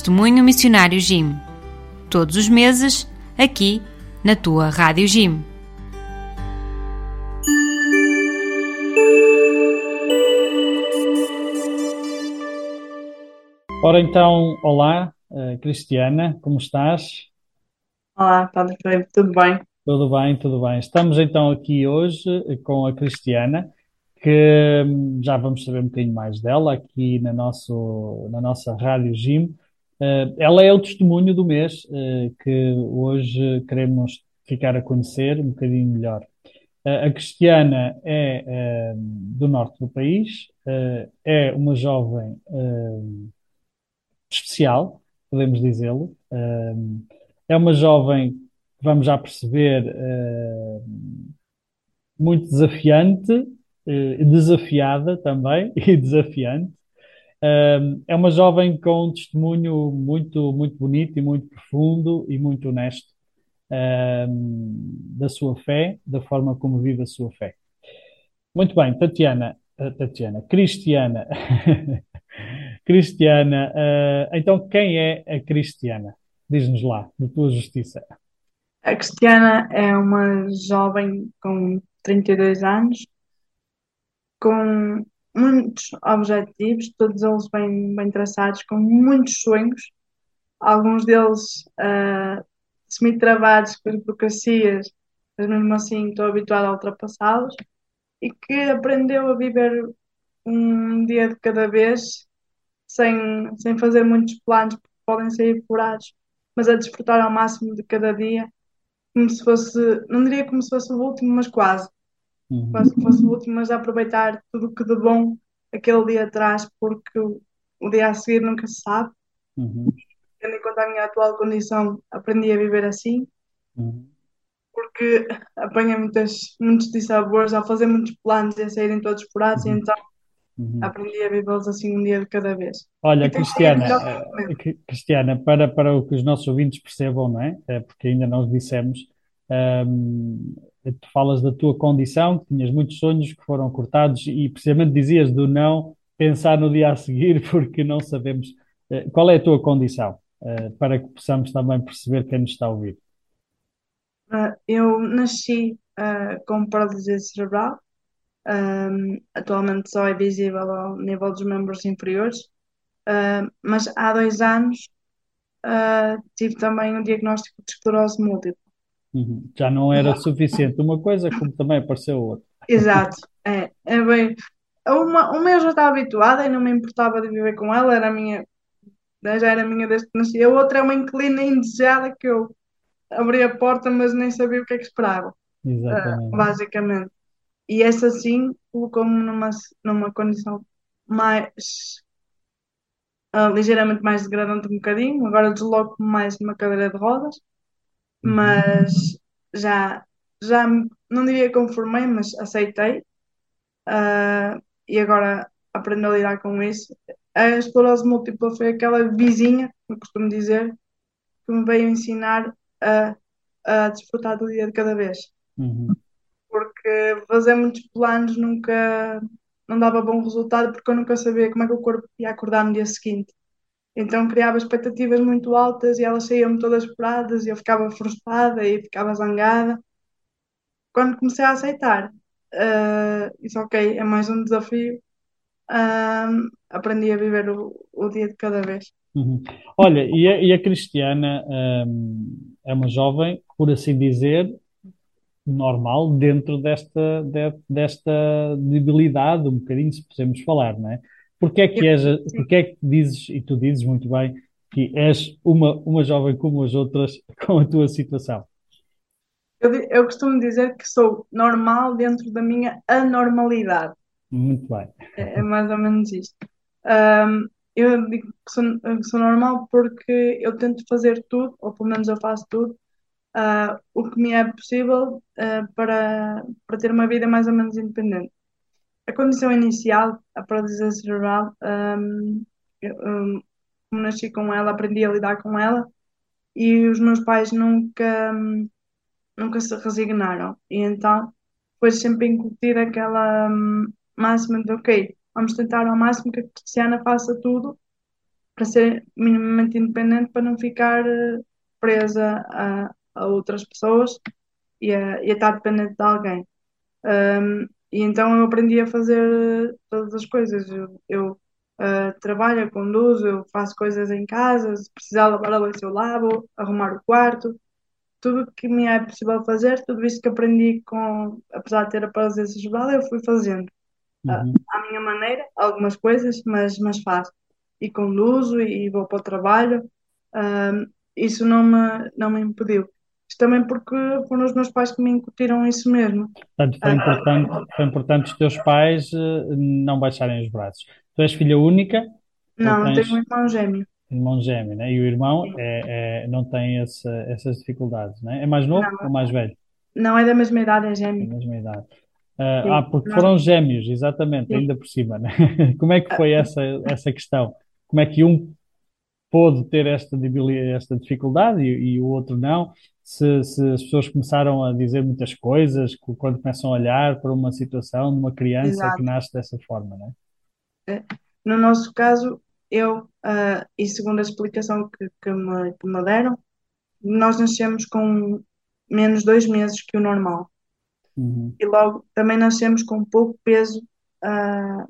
Testemunho Missionário Jim. Todos os meses, aqui na tua Rádio Jim. Ora então, olá, eh, Cristiana, como estás? Olá, Padre Felipe, tudo bem? Tudo bem, tudo bem. Estamos então aqui hoje eh, com a Cristiana, que hum, já vamos saber um bocadinho mais dela aqui na, nosso, na nossa Rádio Gym. Eh, ela é o testemunho do mês, eh, que hoje queremos ficar a conhecer um bocadinho melhor. Eh, a Cristiana é do norte do país, é uma jovem especial, podemos dizê-lo. É uma jovem vamos já perceber muito desafiante, desafiada também e desafiante. É uma jovem com um testemunho muito, muito bonito e muito profundo e muito honesto, da sua fé, da forma como vive a sua fé. Muito bem, Tatiana, uh, Tatiana, Cristiana, Cristiana, uh, então quem é a Cristiana? Diz-nos lá, de tua justiça. A Cristiana é uma jovem com 32 anos, com muitos objetivos, todos eles bem, bem traçados, com muitos sonhos, alguns deles uh, semi-travados por burocracias, mas mesmo assim estou habituada a ultrapassá-los, e que aprendeu a viver um dia de cada vez, sem, sem fazer muitos planos, porque podem ser furados, mas a desfrutar ao máximo de cada dia, como se fosse, não diria como se fosse o último, mas quase Uhum, quase que fosse o último, mas aproveitar tudo o que de bom aquele dia traz, porque o, dia a seguir nunca se sabe. uhum, Tendo em conta a minha atual condição, aprendi a viver assim, uhum, porque apanhei muitas, muitos dissabores ao fazer muitos planos e a saírem todos furados, e uhum, então uhum. aprendi a vivê-los assim um dia de cada vez. Olha, E sido Cristiana. Cri- Cristiana, para, para o que os nossos ouvintes percebam, não é? Eh, Porque ainda não os dissemos, ehm, tu falas da tua condição, que tinhas muitos sonhos que foram cortados e precisamente dizias do não pensar no dia a seguir, porque não sabemos, eh, qual é a tua condição, eh, para que possamos também perceber quem nos está a ouvir. Ah, eu nasci ah, com paralisia cerebral, Ahm, atualmente só é visível ao nível dos membros inferiores, mas há dois anos ah, tive também um diagnóstico de esclerose múltipla. Uhum. Já não era suficiente uma coisa, como também apareceu outra. Exato, é, é bem. Uma, uma eu já estava habituada e não me importava de viver com ela, era a minha, já era minha desde que nasci. A outra é uma inquilina indesejada que eu abri a porta, mas nem sabia o que é que esperava, ah, Exatamente. basicamente. E essa sim colocou-me numa, numa condição mais, ah, ligeiramente mais degradante um bocadinho. Agora desloco-me mais numa cadeira de rodas. Mas já, já me- não diria conformei, mas aceitei. Ah, e agora aprendo a lidar com isso. A esclerose múltipla foi aquela vizinha, como costumo dizer, que me veio ensinar a, a desfrutar do dia de cada vez. Uhum. Porque fazer muitos planos nunca não dava bom resultado, porque eu nunca sabia como é que o corpo ia acordar no dia seguinte. Então criava expectativas muito altas e elas saíam todas esperadas e eu ficava frustrada e ficava zangada. Quando comecei a aceitar, ah, isso ok, é mais um desafio Ahm, aprendi a viver o, o dia de cada vez. Uhum. Olha, e a, e a Cristiana, hum, é uma jovem, por assim dizer, normal dentro desta, de- desta debilidade, um bocadinho, se podemos falar, não é? Porque é que és, porque é que dizes, e tu dizes muito bem, que és uma, uma jovem como as outras com a tua situação? Eu, eu costumo dizer que sou normal dentro da minha anormalidade. Muito bem. É, é mais ou menos isto. Ahm, eu digo que sou, que sou normal porque eu tento fazer tudo, ou pelo menos eu faço tudo, ah, o que me é possível, ah, para, para ter uma vida mais ou menos independente. A condição inicial, a paralisia cerebral, ahm, eu, como nasci com ela, aprendi a lidar com ela e os meus pais nunca, nunca se resignaram. E então foi sempre incutida aquela hum, máxima de, ok, vamos tentar ao máximo que a Cristiana faça tudo para ser minimamente independente, para não ficar eh, presa a, a outras pessoas e a, e a estar dependente de alguém. Um, e então eu aprendi a fazer todas as coisas. Eu, eu uh, trabalho, conduzo, eu faço coisas em casa, se precisar lavar a louça eu lavo, arrumar o quarto, tudo que me é possível fazer, tudo isso que aprendi com, apesar de ter a presença judicial, eu fui fazendo uh, Uhum. à minha maneira, algumas coisas, mas, mas faço. E conduzo e vou para o trabalho. Um, isso não me, não me impediu. Também porque foram os meus pais que me incutiram isso mesmo. Portanto, foi importante, foi importante os teus pais eh, não baixarem os braços. Tu és filha única ou Não, eu tenho um tens irmão gêmeo. irmão gêmeo, né? E o irmão é, é- não tem essa- essas dificuldades, né? É mais novo ou Não, mais velho? não é da mesma idade, é gêmeo. a mesma idade. Ah, ah, porque nós- foram gêmeos, exatamente, sim. ainda por cima, né? Como é que foi essa, essa questão? Como é que um pôde ter esta, esta dificuldade e, e o outro não? Se, se as pessoas começaram a dizer muitas coisas, quando começam a olhar para uma situação de uma criança que Exato. nasce dessa forma, né? No nosso caso, eu, ah, e segundo a explicação que, que me, que me deram, nós nascemos com menos dois meses que o normal. Uhum. E logo também nascemos com pouco peso, ah,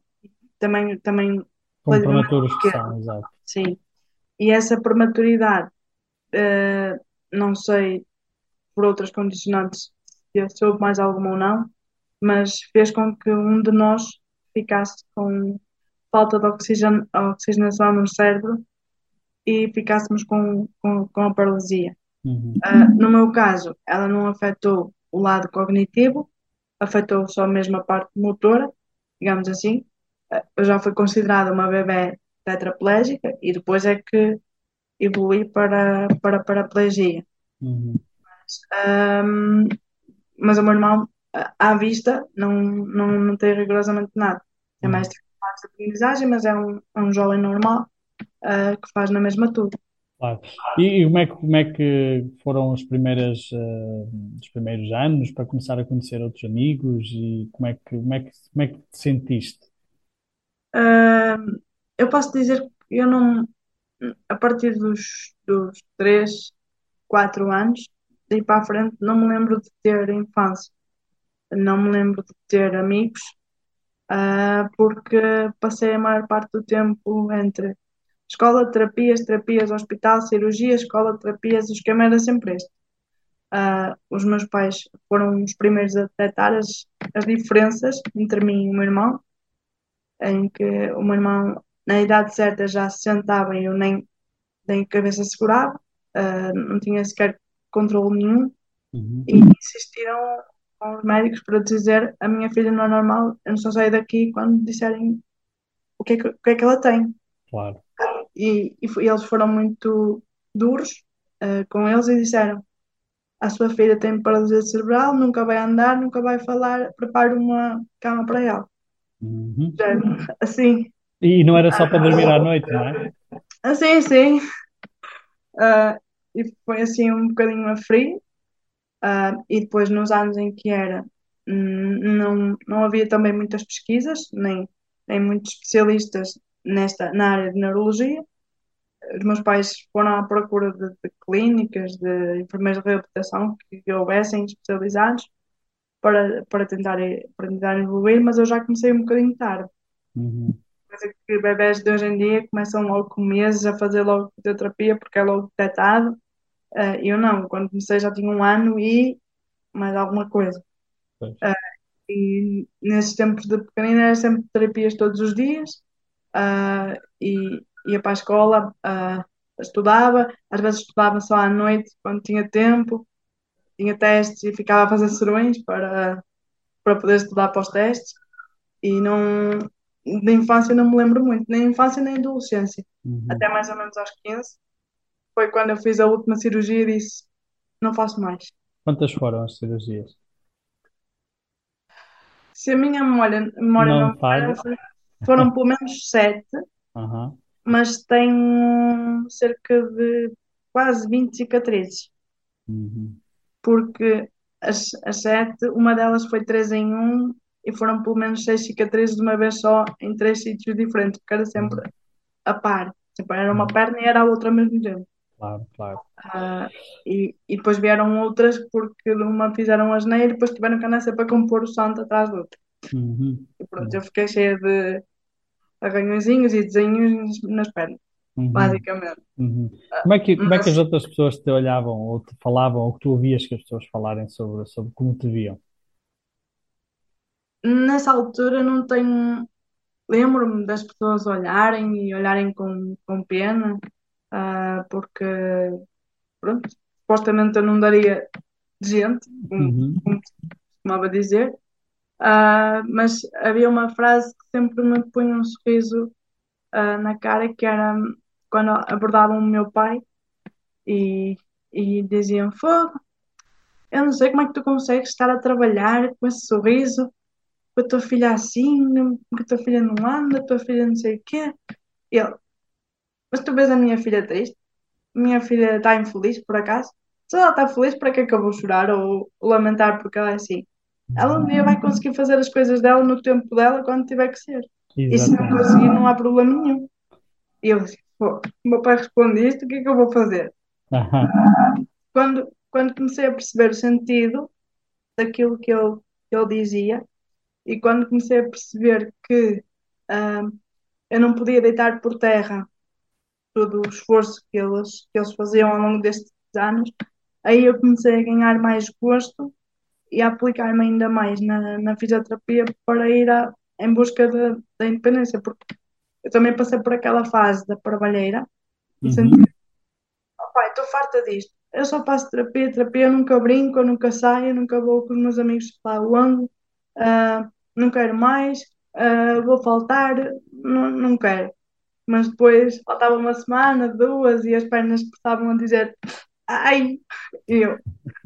também, também Com prematuros que são, exato. Sim. E essa prematuridade, ah, não sei por outras condicionantes se soube mais alguma ou não, mas fez com que um de nós ficasse com falta de oxigen- oxigenação no cérebro e ficássemos com, com, com a paralisia. Uhum. Ah, no meu caso, ela não afetou o lado cognitivo, afetou só mesmo a parte motora, digamos assim. Ah, eu já fui considerada uma bebé tetraplégica e depois é que evolui para, para paraplegia. Uhum. Ahm, mas o meu irmão, à vista, não, não, não tem rigorosamente nada. Tem Uhum. mais de aprendizagem, mas é um, é um jovem normal, ah, que faz na mesma tudo. Claro. E, e como é que, como é que foram os primeiros, eh, os primeiros anos para começar a conhecer outros amigos e como é que, como é que, como é que te sentiste? Ahm, eu posso dizer que eu não, a partir dos, dos 3, 4 anos, daí para a frente, não me lembro de ter infância, não me lembro de ter amigos, ah, porque passei a maior parte do tempo entre escola, terapias, terapias, hospital, cirurgia, escola, terapias, o esquema era sempre este. Ah, os meus pais foram os primeiros a detectar as, as diferenças entre mim e o meu irmão, em que o meu irmão, na idade certa, já se sentava e eu nem, nem cabeça segurava, ah, não tinha sequer controle nenhum, Uhum. e insistiram com os médicos para dizer a minha filha não é normal, eu não só saio daqui quando disserem o que é que, o que é que ela tem. Claro. E, e foi- eles foram muito duros ah, com eles e disseram: a sua filha tem paralisia cerebral, nunca vai andar, nunca vai falar, prepare uma cama para ela. Uhum. Assim, E não era só para dormir à noite, não é? assim, assim. Ah, e foi assim um bocadinho a frio. Ah, e depois, nos anos em que era, hum, não, não havia também muitas pesquisas, nem, nem muitos especialistas nesta, na área de neurologia. Os meus pais foram à procura de, de clínicas, de enfermeiros de reabilitação que houvessem especializados para, para tentar, para tentar evoluir, mas eu já comecei um bocadinho tarde. Uhum. Coisa que bebés de hoje em dia começam logo com meses a fazer logo fisioterapia porque é logo detectado. Ah, eu não, quando comecei já tinha um ano e mais alguma coisa. Pois. E nesses tempos de pequenina era sempre terapias todos os dias ah, e ia para a escola, estudava, às vezes estudava só à noite quando tinha tempo, tinha testes e ficava a fazer serões para, para poder estudar para os testes. E não, da infância não me lembro muito, nem infância nem adolescência, Uhum. até mais ou menos aos 15. Foi quando eu fiz a última cirurgia e disse: não faço mais. Quantas foram as cirurgias? Se a minha memória, memória Não não falha. foram pelo menos sete, Aham. mas tenho cerca de quase 20 cicatrizes, Uhum. porque as, as sete, uma delas foi três em um e foram pelo menos seis cicatrizes de uma vez só em três sítios diferentes, porque era sempre a par. Sempre era uma perna e era a outra ao mesmo tempo. Claro, claro. Ah, e, e depois vieram outras porque uma fizeram asneira e depois tiveram que andar sempre a compor o santo atrás do outro. Uhum. E pronto, eu fiquei cheia de arranhõezinhos e desenhos nas pernas, Uhum. basicamente. Uhum. Como é que, como é que as outras pessoas te olhavam ou te falavam ou que tu ouvias que as pessoas falarem sobre, sobre como te viam? Nessa altura não tenho. Lembro-me das pessoas olharem e olharem com, com pena, ah, porque, pronto, supostamente eu não daria gente, como, Uhum. como costumava dizer, Ah, mas havia uma frase que sempre me punha um sorriso, ah, na cara, que era quando abordavam o meu pai e, e diziam: Fogo, eu não sei como é que tu consegues estar a trabalhar com esse sorriso, com a tua filha assim, com a tua filha não anda, a tua filha não sei o quê. E ele, mas tu vês a minha filha triste? Minha filha está infeliz, por acaso? Se ela está feliz, para que é que eu vou chorar ou lamentar porque ela é assim? Ela um dia vai conseguir fazer as coisas dela no tempo dela, quando tiver que ser. E se não Exatamente. conseguir, não há problema nenhum. E eu disse, pô, o meu pai responde isto, o que é que eu vou fazer? Quando, quando comecei a perceber o sentido daquilo que ele, que ele dizia e quando comecei a perceber que ah, eu não podia deitar por terra todo o esforço que eles, que eles faziam ao longo destes anos, aí eu comecei a ganhar mais gosto e a aplicar-me ainda mais na, na fisioterapia para ir a- em busca da da independência, porque eu também passei por aquela fase da parvalheira Uhum. senti, "Oh, pai, estou farta disto. Eu só faço terapia, terapia, eu nunca brinco, eu nunca saio, eu nunca vou com os meus amigos lá onde, ah, não quero mais, ah, vou faltar, não, não quero. Mas depois faltava uma semana, duas, e as pernas começavam a dizer ai, e eu,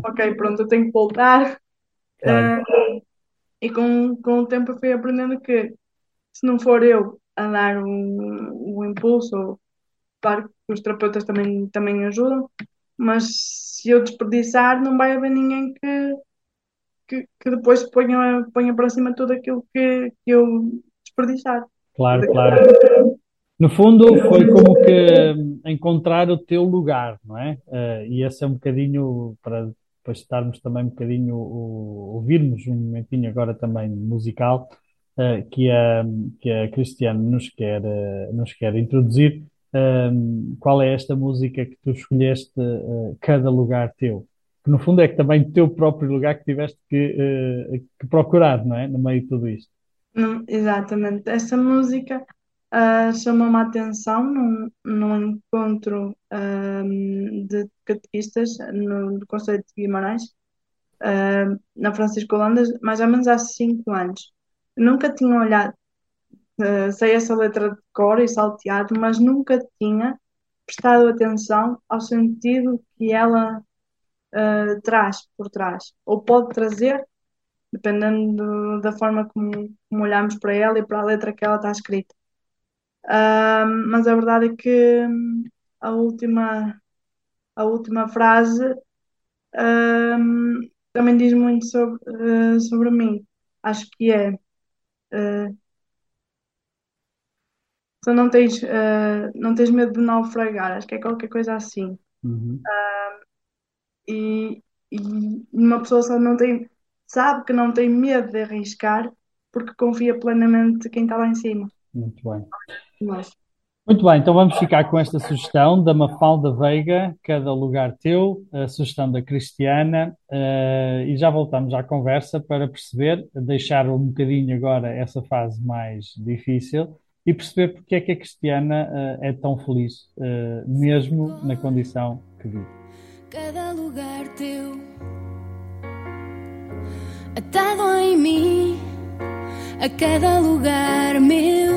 ok, pronto, eu tenho que voltar. Claro. Ah, e com, com o tempo eu fui aprendendo que se não for eu a dar o, o impulso, claro que os terapeutas também, também ajudam, mas se eu desperdiçar, não vai haver ninguém que, que, que depois ponha, ponha para cima tudo aquilo que, que eu desperdiçar. Claro, claro. No fundo, foi como que hum, encontrar o teu lugar, não é? Eh, e esse é um bocadinho, para depois estarmos também um bocadinho, o- ouvirmos um momentinho agora também musical, eh, que a, que a Cristiane nos quer, eh, nos quer introduzir. Hum, qual é esta música que tu escolheste, Cada Lugar Teu? Que no fundo é que também teu próprio lugar que tiveste que, eh, que procurar, não é? No meio de tudo isto. Não, exatamente. Essa música ah, chamou-me a atenção num, num encontro ahm, de catequistas no, no Conselho de Guimarães, ah, na Francisco Holanda, mais ou menos há cinco anos. Nunca tinha olhado, ah, sei essa letra de cor e salteado, mas nunca tinha prestado atenção ao sentido que ela ah, traz por trás, ou pode trazer, dependendo do- da forma como, como olhamos para ela e para a letra que ela está escrita. Ah, mas a verdade é que hum, a última, a última frase hum, também diz muito sobre, eh, sobre mim. Acho que é. eh, só não tens, eh, não tens medo de naufragar, acho que é qualquer coisa assim. Uhum. E, e uma pessoa só não tem, sabe que não tem medo de arriscar porque confia plenamente quem está lá em cima. Muito bem. Mas, Muito bem, então vamos ficar com esta sugestão da Mafalda Veiga, Cada Lugar Teu, a sugestão da Cristiana, eh, e já voltamos à conversa para perceber, deixar um bocadinho agora essa fase mais difícil e perceber porque é que a Cristiana eh, é tão feliz, eh, mesmo na condição que vive. Cada lugar teu atado em mim a cada lugar meu.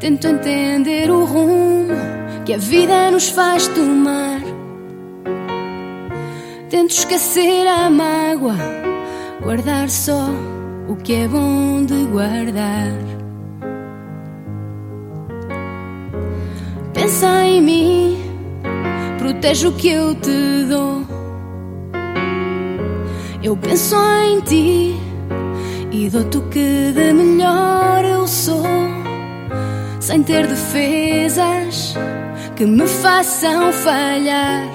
Tento entender o rumo que a vida nos faz tomar. Tento esquecer a mágoa guardar só o que é bom de guardar. Pensa em mim protege o que eu te dou. Eu penso em ti, e dou-te o que de melhor eu sou, sem ter defesas que me façam falhar.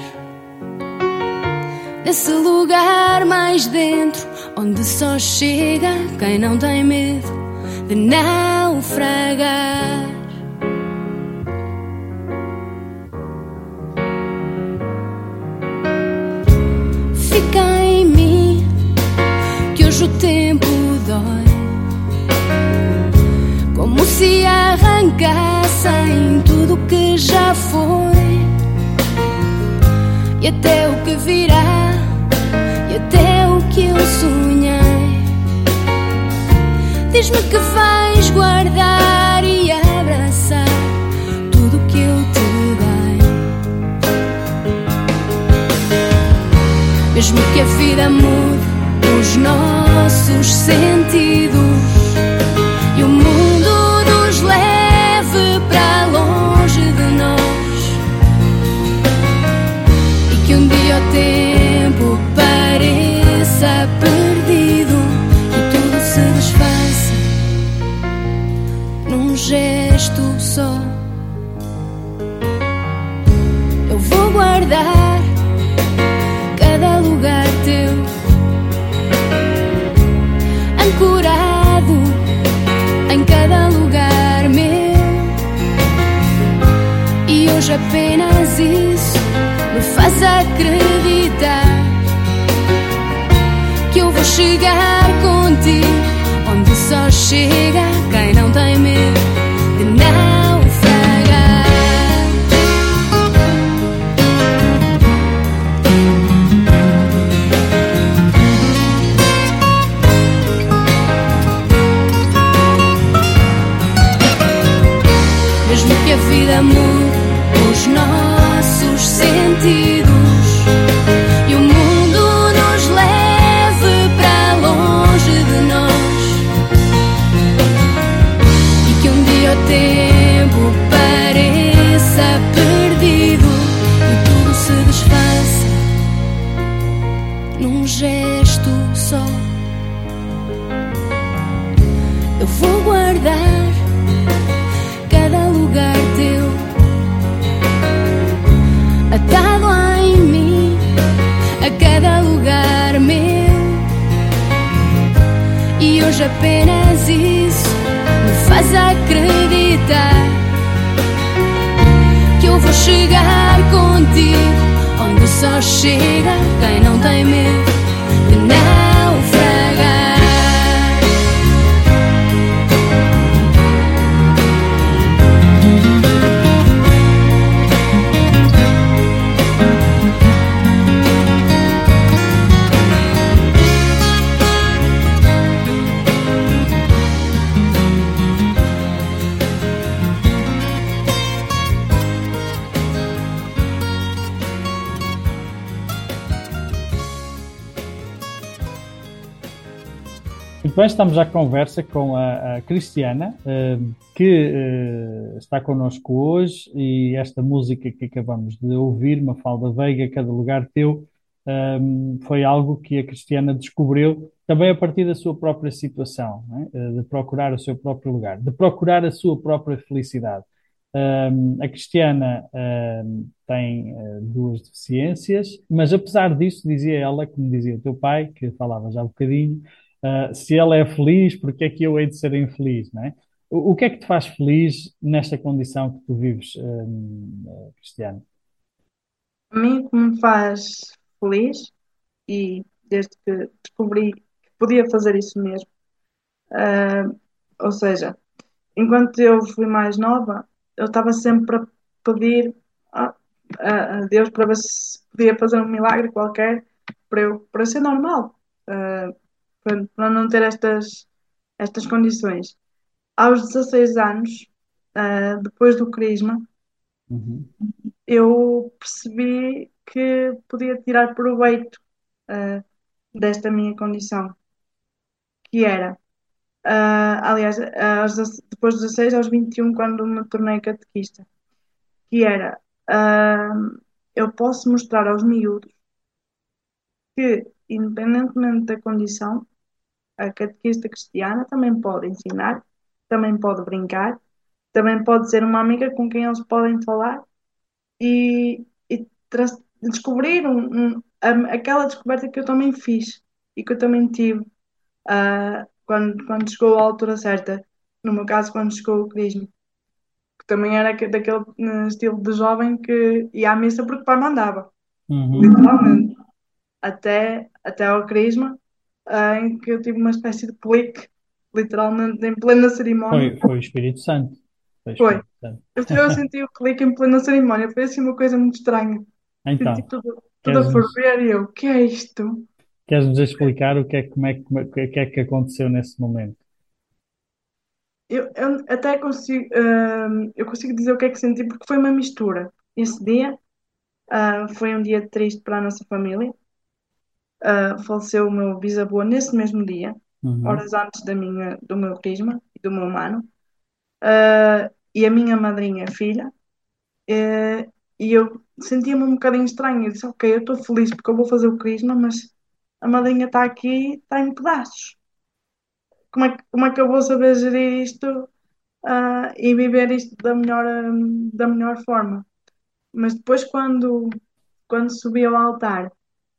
Nesse lugar mais dentro, onde só chega quem não tem medo de naufragar. Se arrancassem tudo que já foi e até o que virá e até o que eu sonhei. Diz-me que vais guardar e abraçar tudo que eu te dei. Mesmo que a vida mude os nossos sentidos Apenas isso me faz acreditar que eu vou chegar contigo. Onde só chega quem não tem medo estamos à conversa com a, a Cristiana, eh, que eh, está connosco hoje e esta música que acabamos de ouvir, Mafalda Veiga, Cada Lugar Teu, eh, foi algo que a Cristiana descobriu também a partir da sua própria situação, é? Eh, de procurar o seu próprio lugar, de procurar a sua própria felicidade. A Cristiana tem uh, duas deficiências, mas apesar disso, dizia ela, como dizia o teu pai, que falava já um bocadinho, uh, se ela é feliz, porque é que eu hei de ser infeliz, não é? O, o que é que te faz feliz nesta condição que tu vives, um, uh, Cristiana? A mim, que me faz feliz, e desde que descobri que podia fazer isso mesmo, ah, ou seja, enquanto eu fui mais nova, eu estava sempre a pedir a, a- Deus para ver se podia fazer um milagre qualquer para eu, para ser normal, ah, para, para não ter estas, estas condições. Aos 16 anos, ah, depois do crisma, Uhum. eu percebi que podia tirar proveito ah, desta minha condição, que era, ah, aliás, aos, depois dos 16 aos 21, quando me tornei catequista, que era, eu posso mostrar aos miúdos que, independentemente da condição, a catequista cristiana também pode ensinar, também pode brincar, também pode ser uma amiga com quem eles podem falar e, e descobrir um, um, aquela descoberta que eu também fiz e que eu também tive uh, quando, quando chegou a altura certa. No meu caso, quando chegou o crisma. Que também era daquele uh, estilo de jovem que ia à missa porque o pai mandava. Uhum. Literalmente. Até, até ao crisma, uh, em que eu tive uma espécie de clique, literalmente, em plena cerimónia. Foi, foi o Espírito Santo. Foi. foi. Santo. Eu, eu senti o clique em plena cerimónia. Foi assim uma coisa muito estranha. Então, senti tudo, tudo a ferver e eu, o que é isto? Queres-nos explicar o que é, como é, como é, que é que aconteceu nesse momento? Eu, eu até consigo, uh, eu consigo dizer o que é que senti, porque foi uma mistura. Esse dia uh, foi um dia triste para a nossa família. Uh, faleceu o meu bisavô nesse mesmo dia, Uhum. horas antes da minha, do meu crisma e do meu mano. Uh, e a minha madrinha filha. Uh, e eu sentia-me um bocadinho estranho. Eu disse, ok, eu estou feliz porque eu vou fazer o crisma, mas a madrinha está aqui, está em pedaços. Como é, que, como é que eu vou saber gerir isto uh, e viver isto da melhor, um, da melhor forma? Mas depois, quando, quando subi ao altar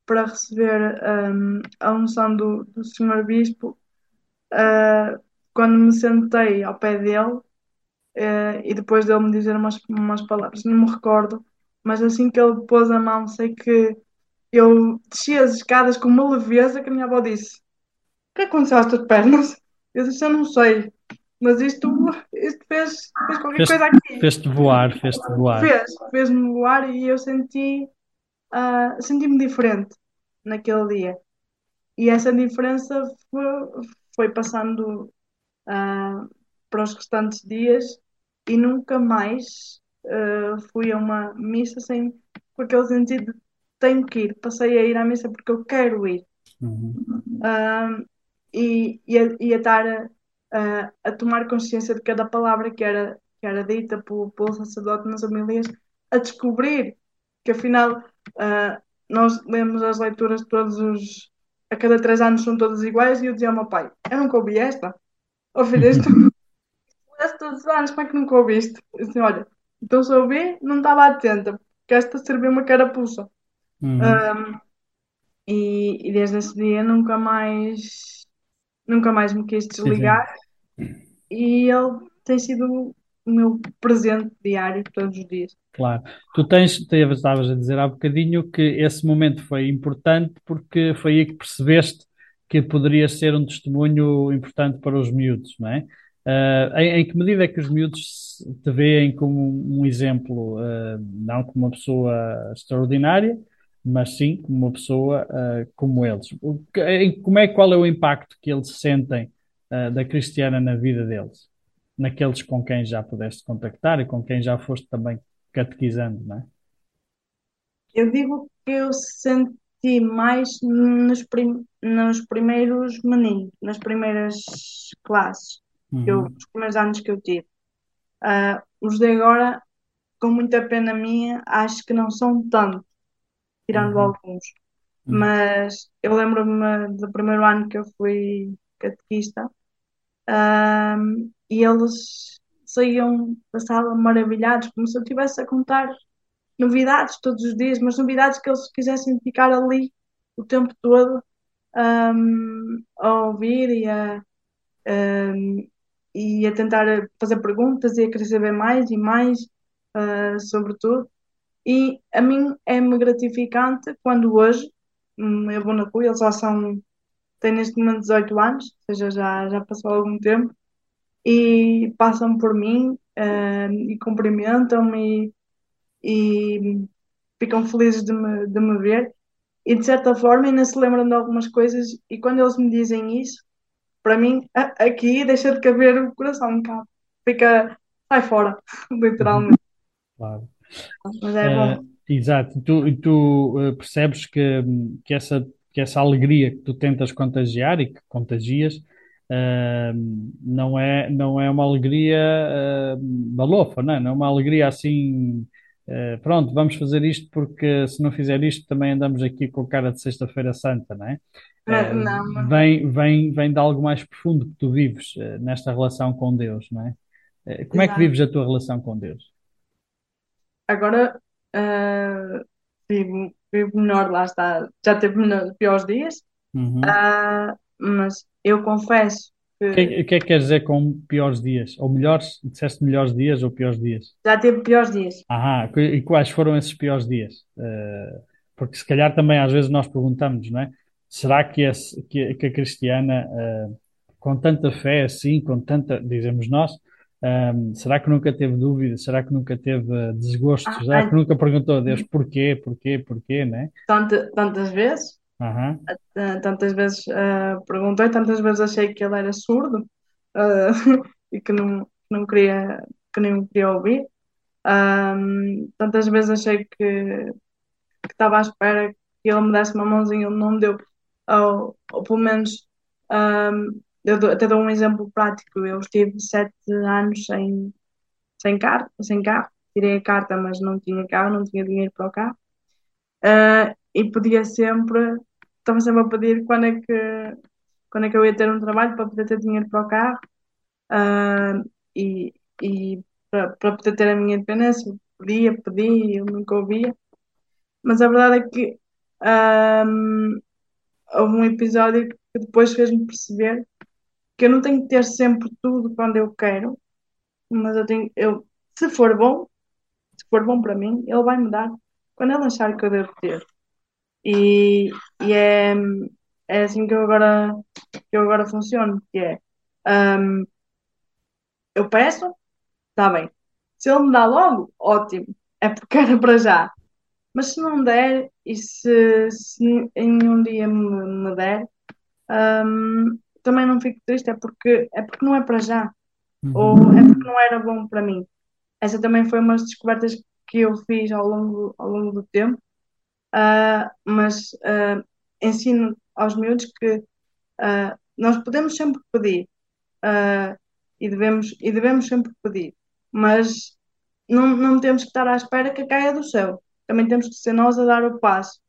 para receber um, a unção do, do Senhor Bispo, uh, quando me sentei ao pé dele uh, e depois dele me dizer umas, umas palavras, não me recordo, mas assim que ele pôs a mão, sei que eu desci as escadas com uma leveza que a minha avó disse: O que aconteceu às tuas pernas? Eu disse: Eu não sei, mas isto, isto fez, fez qualquer Fez, coisa aqui. fez-te voar, fez-te voar. Fez, fez-me voar e eu senti, uh, senti-me diferente naquele dia. E essa diferença foi, foi passando uh, para os restantes dias e nunca mais uh, fui a uma missa sem com aquele sentido de tenho que ir. Passei a ir à missa porque eu quero ir. Uhum. Uh, e, e, a, e a estar a, a, tomar consciência de cada palavra que era, que era dita pelo, pelo sacerdote nas homilias, a descobrir que afinal uh, nós lemos as leituras todos os. a cada três anos são todas iguais e eu dizia ao meu pai: Eu nunca ouvi esta. Ouvi esta. todos os anos, como é que nunca ouviste? Eu disse, olha, então se ouvi, não estava atenta, porque esta serviu uma carapuça. Uhum. Um, e, e, desde esse dia nunca mais nunca mais me quis desligar e ele tem sido o meu presente diário todos os dias. Claro. Tu tens, estavas a dizer há bocadinho que esse momento foi importante porque foi aí que percebeste que poderia ser um testemunho importante para os miúdos, não é? Uh, em, em, que medida é que os miúdos te veem como um exemplo, uh, não como uma pessoa extraordinária, mas sim como uma pessoa uh, como eles? O, em, como é, qual é o impacto que eles sentem da cristiana na vida deles? Naqueles com quem já pudeste contactar e com quem já foste também catequizando, não é? Eu digo que eu senti mais nos, prim nos primeiros meninos, nas primeiras classes Uhum. eu, os primeiros anos que eu tive. Uh, os de agora, com muita pena minha, acho que não são tanto, tirando Uhum. alguns. Uhum. Mas eu lembro-me do primeiro ano que eu fui catequista ah, e eles saíam da sala maravilhados, como se eu estivesse a contar novidades todos os dias, mas novidades que eles quisessem ficar ali o tempo todo um, a ouvir e a, um, e a tentar fazer perguntas e a querer saber mais e mais uh, sobre tudo. E a mim é-me gratificante quando hoje um, eu vou na rua, eles já são, têm neste momento 18 anos, ou seja, já, já passou algum tempo, e passam por mim uh, e cumprimentam-me e, e, ficam felizes de me, de me ver. E de certa forma ainda se lembram de algumas coisas, e quando eles me dizem isso, para mim, aqui deixa de caber o coração um bocado. Fica, sai fora, literalmente. Claro. Mas é bom. Uh, exato. E tu, tu uh, percebes que, que, essa, que essa alegria que tu tentas contagiar e que contagias uh, não, é, não é uma alegria uh, balofa, não é? Não é uma alegria assim eh, pronto, vamos fazer isto porque se não fizer isto também andamos aqui com cara de Sexta-feira Santa, não é? Ah, Não, vem, vem, vem de algo mais profundo que tu vives, eh, nesta relação com Deus, não é? Eh, como é que vives a tua relação com Deus? Agora ah, vivo, vivo melhor, lá está. Já teve piores dias, Uhum. Ah, mas eu confesso O que, é, que o que é que queres dizer com piores dias? Ou melhores? Disseste melhores dias ou piores dias? já teve piores dias. Aham, que- e quais foram esses piores dias? Eh, porque se calhar também às vezes nós perguntamos, não é? Será que, esse- que, que a cristiana, eh, com tanta fé assim, com tanta, dizemos nós, ehm, será que nunca teve dúvidas? Será que nunca teve eh, desgostos? Ah, Será que ah, nunca perguntou a Deus porquê, porquê, porquê, né? tanta- tantas vezes, Ah, tantas vezes ah, perguntei, tantas vezes achei que ele era surdo ah, e que não, não queria, que não queria ouvir. Tantas vezes achei que que estava à espera que ele me desse uma mãozinha, ele não me deu. Ou, ou pelo menos, ahm, eu dou- até dou um exemplo prático. Eu estive sete anos sem, sem carro, sem carro. Tirei a carta, mas não tinha carro, não tinha dinheiro para o carro. Ah, e podia sempre, estava sempre a pedir quando é que, quando é que eu ia ter um trabalho para poder ter dinheiro para o carro. Ah, e, e para, para poder ter a minha independência. Pedia, pedia, eu nunca ouvia. Mas a verdade é que ahm, houve um episódio que depois fez-me perceber que eu não tenho que ter sempre tudo quando eu quero, mas eu tenho, eu, se for bom, se for bom para mim, ele vai me dar quando ele achar que eu devo ter. E, e é, é assim que eu agora, que eu agora funciono, que é ahm, eu peço, está bem. Se ele me dá logo, ótimo, é porque era para já. Mas se não der, e se, se em um dia me, me der, hum, também não fico triste, é porque, é porque não é para já, ou uhum, é porque não era bom para mim. Essa também foi umas descobertas que eu fiz ao longo, ao longo do tempo, ah, mas ah, ensino aos miúdos que ah, nós podemos sempre pedir, e devemos, e devemos sempre pedir, mas não, não temos que estar à espera que caia do céu. Também temos que ser nós a dar o passo.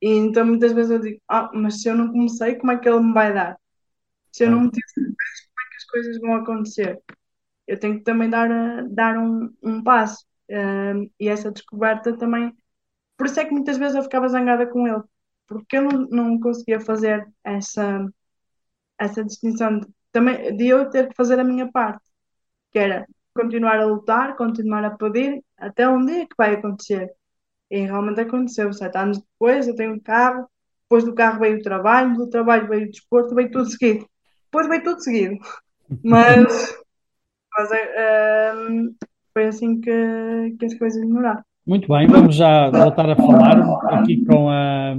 E então muitas vezes eu digo, ah, mas se eu não comecei, como é que ele me vai dar? Se eu não meter certeza, como é que as coisas vão acontecer? Eu tenho que também dar, dar um, um passo. Ah, e essa descoberta também. Por isso é que muitas vezes eu ficava zangada com ele, porque eu não, não conseguia fazer essa, essa distinção de, também, de eu ter que fazer a minha parte, que era continuar a lutar, continuar a pedir, até um dia que vai acontecer. E realmente aconteceu. Sete anos depois, eu tenho um carro. Depois do carro veio o trabalho, do trabalho veio o desporto, veio tudo seguido. Depois veio tudo seguido. Mas, mas hum, foi assim que, que as coisas melhoraram. Muito bem, vamos já voltar a falar aqui com a,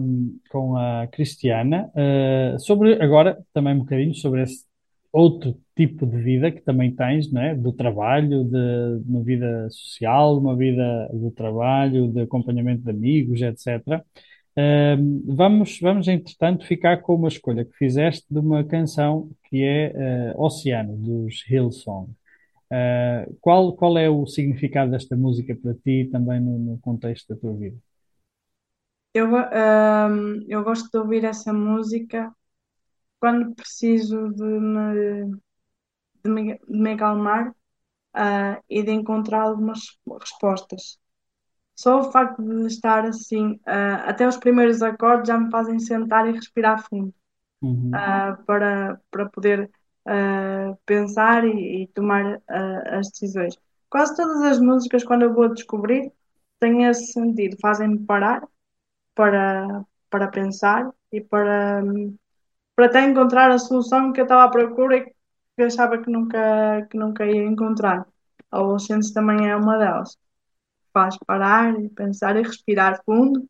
com a Cristiana, eh, sobre agora também um bocadinho sobre esse outro tipo de vida que também tens, não é? Do trabalho, de, uma vida social, uma vida do trabalho, de acompanhamento de amigos, etc. Eh, vamos, vamos, entretanto, ficar com uma escolha que fizeste de uma canção que é eh, Oceano, dos Hillsong. Uh, qual, qual é o significado desta música para ti também no, no contexto da tua vida? Eu, go- hum, eu gosto de ouvir essa música quando preciso de me, de me, de me acalmar, ah, e de encontrar algumas respostas. Só o facto de estar assim, ah, até os primeiros acordes já me fazem sentar e respirar fundo. Uhum, para, para poder pensar e, e tomar ah, as decisões. Quase todas as músicas, quando eu vou descobrir, têm esse sentido, fazem-me parar para, para pensar e para, para até encontrar a solução que eu estava à procura e que achava que nunca, que nunca ia encontrar. A Oceans também é uma delas. Faz parar e pensar e respirar fundo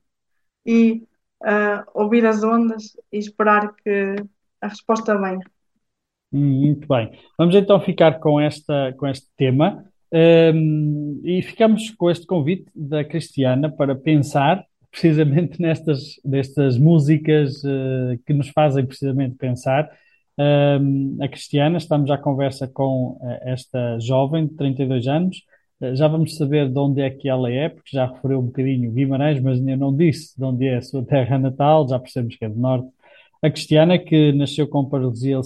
e ah, ouvir as ondas e esperar que a resposta venha. Muito bem. Vamos então ficar com, esta, com este tema um, e ficamos com este convite da Cristiana para pensar precisamente nestas nestas músicas uh, que nos fazem precisamente pensar. Um, a Cristiana, estamos à conversa com eh, esta jovem de 32 anos. Eh, já vamos saber de onde é que ela é, porque já referiu um bocadinho Guimarães, mas ainda não disse de onde é a sua terra natal, já percebemos que é do norte a Cristiana, que nasceu com paralisia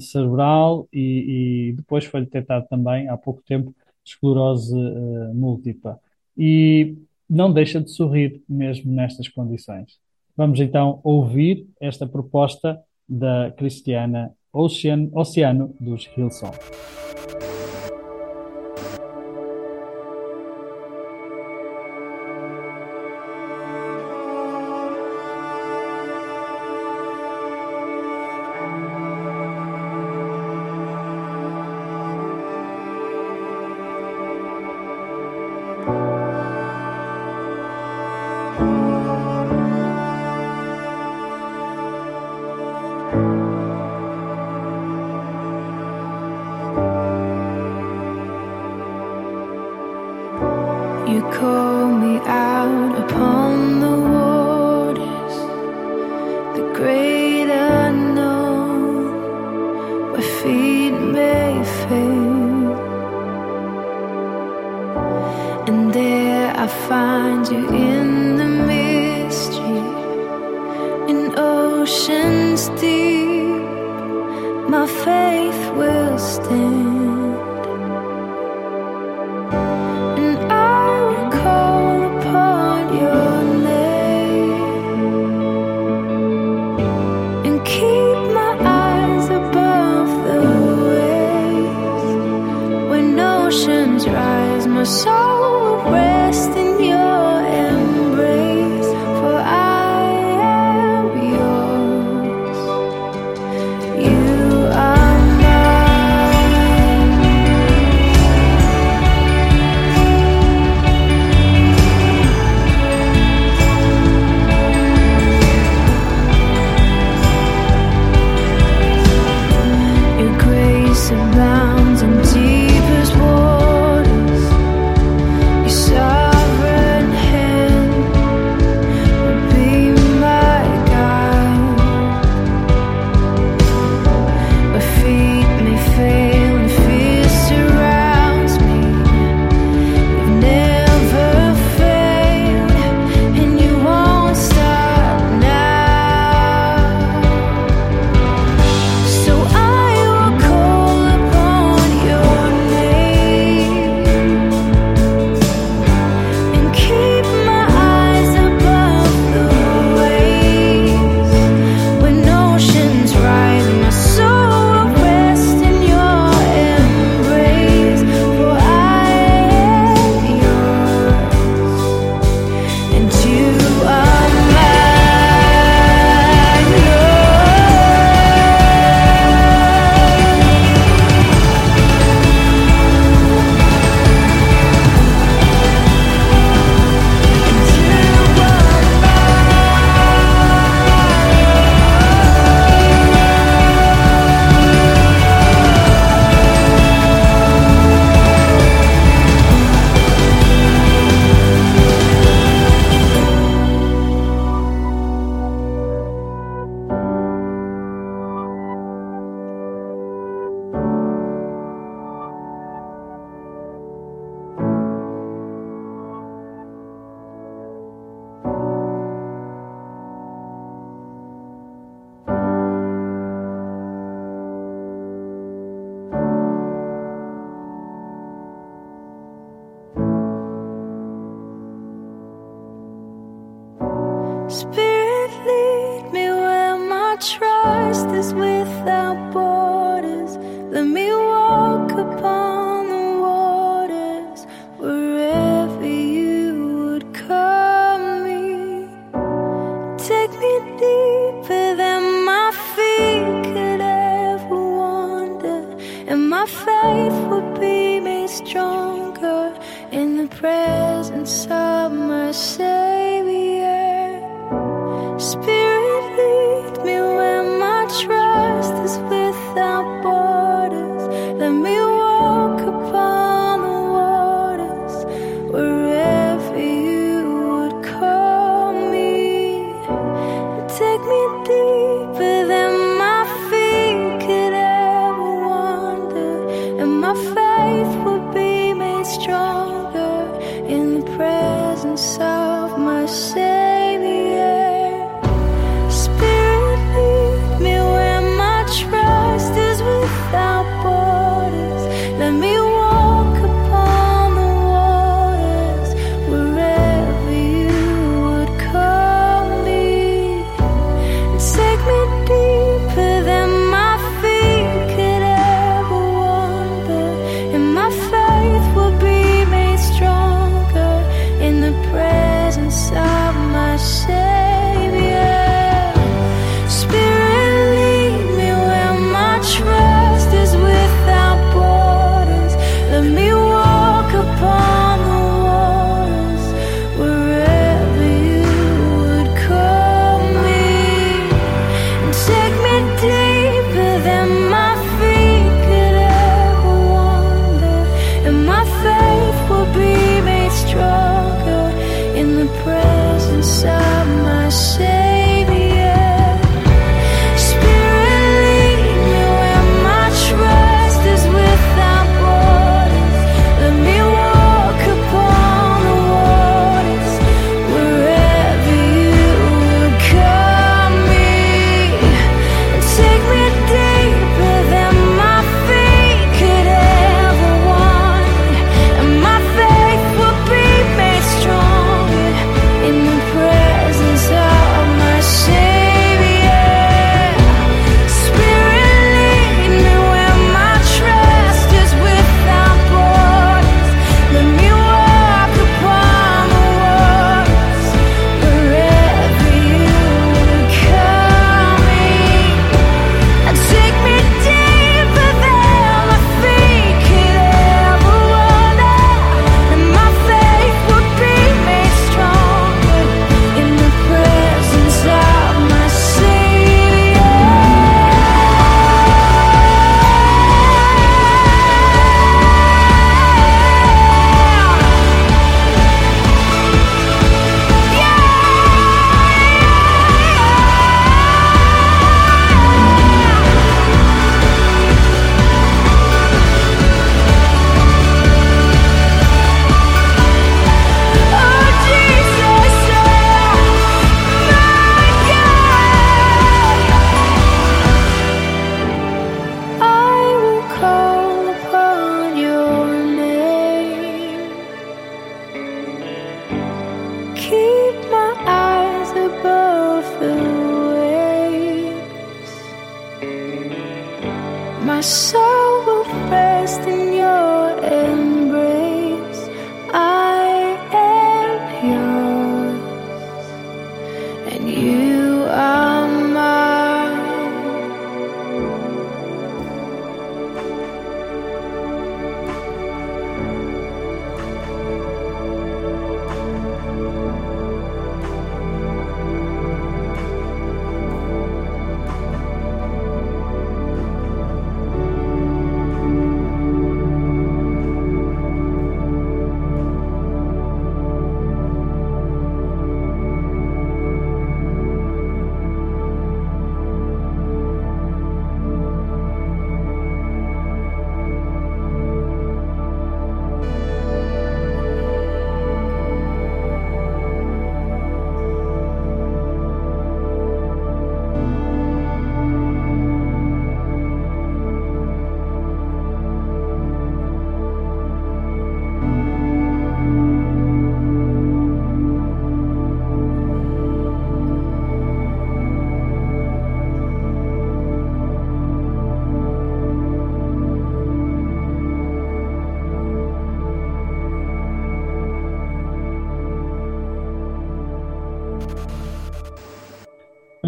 cerebral e, e depois foi detectado também, há pouco tempo, esclerose uh, múltipla. E não deixa de sorrir mesmo nestas condições. Vamos então ouvir esta proposta da Cristiana Oceano, Oceano dos Hillsong.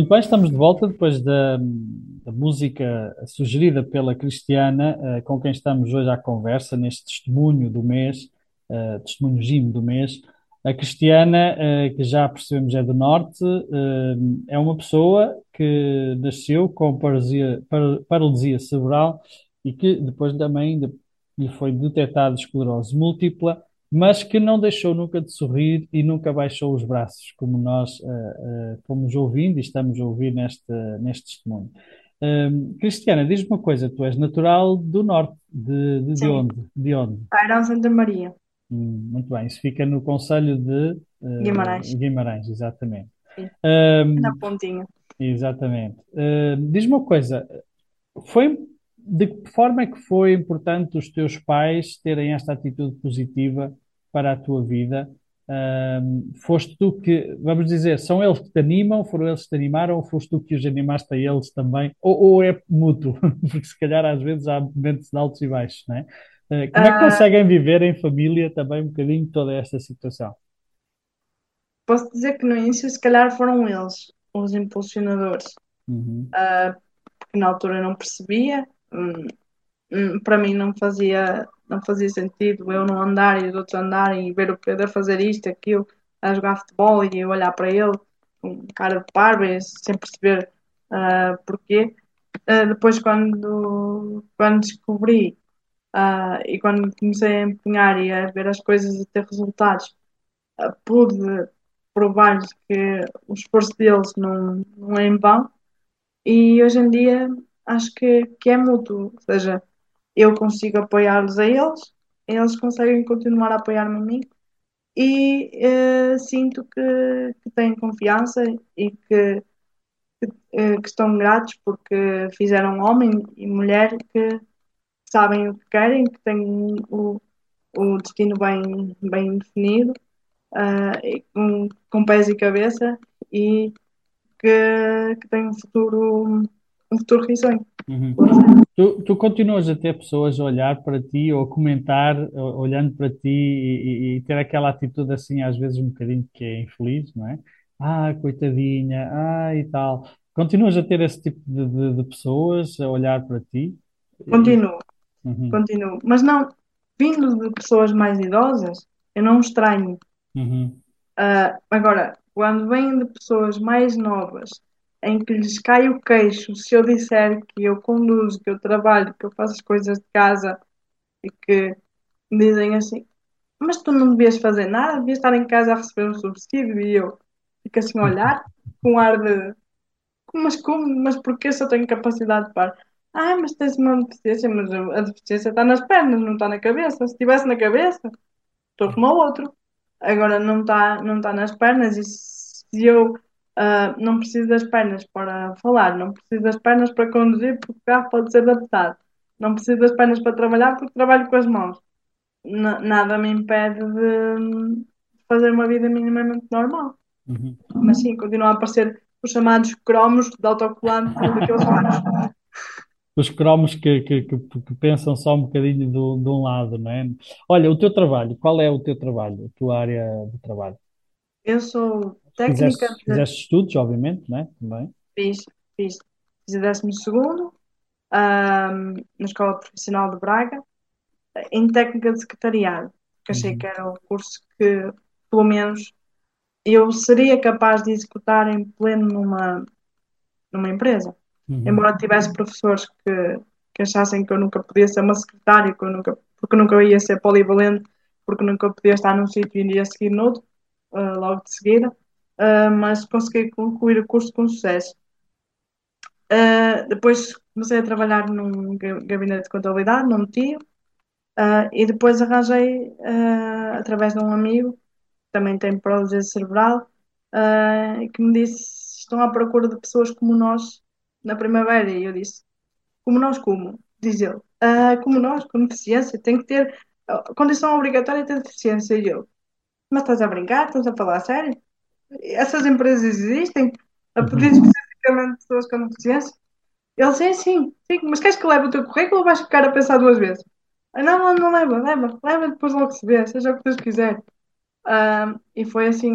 Muito bem, estamos de volta depois da, da música sugerida pela Cristiana, eh, com quem estamos hoje à conversa, neste testemunho do mês, eh, testemunho Jim do mês. A Cristiana, eh, que já percebemos é do Norte, é uma pessoa que nasceu com paralisia, par- paralisia cerebral e que depois também lhe foi detectada esclerose múltipla, mas que não deixou nunca de sorrir e nunca baixou os braços, como nós eh, eh, fomos ouvindo e estamos a ouvir neste, neste testemunho. Hum, Cristiana, diz-me uma coisa, tu és natural do Norte, de, de, de onde? De onde? Pairão Santa Maria, Hum, muito bem, isso fica no Conselho de Guimarães. eh, Guimarães, exatamente. Sim, Hum, na pontinha. exatamente. Hum, diz-me uma coisa, foi, de que forma é que foi importante os teus pais terem esta atitude positiva para a tua vida? Hum, foste tu que, vamos dizer, são eles que te animam, foram eles que te animaram, ou foste tu que os animaste a eles também? Ou, ou é mútuo? Porque se calhar às vezes há momentos de altos e baixos, não é? Eh, Como é que Ah, conseguem viver em família também um bocadinho toda esta situação? posso dizer que no início, se calhar, foram eles os impulsionadores, Uhum, Ah, porque na altura eu não percebia. Hum, hum, para mim não fazia, não fazia sentido eu não andar e os outros andarem e ver o Pedro fazer isto, aquilo, a jogar futebol e eu olhar para ele com cara de parvo e sem perceber ah, porquê. Ah, depois, quando, quando descobri ah, e quando comecei a empenhar e a ver as coisas a ter resultados, pude provar-lhes que o esforço deles não, não é em vão. E hoje em dia acho que, que é mútuo, ou seja, eu consigo apoiá-los a eles, eles conseguem continuar a apoiar-me a mim e eh, sinto que, que têm confiança e que, eh, que estão gratos porque fizeram homem e mulher que sabem o que querem, que têm o, o destino bem, bem definido, e com, com pés e cabeça e que, que têm um futuro, um futuro risonho. uhum. Tu, tu continuas a ter pessoas a olhar para ti ou a comentar, olhando para ti e, e- e ter aquela atitude assim, às vezes um bocadinho que é infeliz, não é? Ah, coitadinha, ah, e tal. Continuas a ter esse tipo de, de- de pessoas a olhar para ti? Continuo, Uhum, continuo. Mas não, vindo de pessoas mais idosas, eu não estranho. uhum, Ah, agora, quando vêm de pessoas mais novas, em que lhes cai o queixo, se eu disser que eu conduzo, que eu trabalho, que eu faço as coisas de casa e que me dizem assim, mas tu não devias fazer nada, devias estar em casa a receber um subsídio e eu fico assim a olhar, com um ar de, mas como, mas porquê se eu tenho capacidade para? Ah, mas tens uma deficiência, mas a deficiência está nas pernas, não está na cabeça. Se estivesse na cabeça, estou como o outro. Agora não está não tá nas pernas e se eu ah, não preciso das pernas para falar, não preciso das pernas para conduzir porque o carro pode ser adaptado, não preciso das pernas para trabalhar porque trabalho com as mãos. Na- nada me impede de fazer uma vida minimamente normal. uhum. Mas sim, continuam a aparecer os chamados cromos de autocolante daqueles. Os cromos que, que, que, que pensam só um bocadinho do, de um lado, não é? Olha, o teu trabalho, qual é o teu trabalho, a tua área de trabalho? Eu sou técnica de fizeste estudos, obviamente, não é? Também. fiz, fiz, fiz o décimo segundo ahm, na Escola Profissional de Braga, em técnica de secretariado, que achei Uhum, que era o curso que, pelo menos, eu seria capaz de executar em pleno numa, numa empresa. uhum, Embora tivesse professores que, que achassem que eu nunca podia ser uma secretária, que eu nunca, porque nunca ia ser polivalente, porque nunca podia estar num sítio e ia seguir noutro, ah, logo de seguida, Ah, mas consegui concluir o curso com sucesso. Ah, depois comecei a trabalhar num ga- gabinete de contabilidade, num tio, ah, e depois arranjei, através de um amigo, que também tem paralisia cerebral, que me disse: estão à procura de pessoas como nós na primavera. E eu disse: como nós, como? Diz ele: "Ah, como nós, com deficiência, tem que ter, condição obrigatória ter deficiência. E eu: mas estás a brincar? Estás a falar a sério? Essas empresas existem a pedir uhum. especificamente pessoas com deficiência? Ele, sim, sim, sim, mas queres que leve o teu currículo ou vais ficar a pensar duas vezes? "Ah, Não, não, não leva, leva, leva, depois logo se vê, seja o que Deus quiser. Ah, e foi assim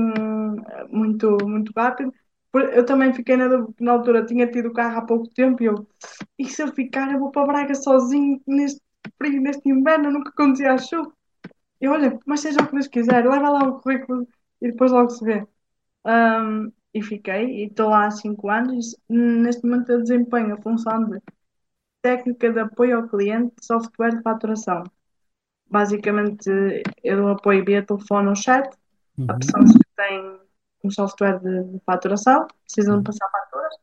muito, muito rápido. Eu também fiquei na, na altura tinha tido o carro há pouco tempo e eu, e se eu ficar, eu vou para Braga sozinho neste frio, neste inverno, nunca conduzi à chuva. E olha, mas seja o que Deus quiser, leva lá o currículo e depois logo se vê. Ahm, e fiquei, e estou lá há cinco anos, e neste momento eu desempenho a função de técnica de apoio ao cliente de software de faturação. Basicamente, eu dou apoio via telefone ou chat a Uhum. pessoas que têm um software de, de faturação, precisam de passar faturas.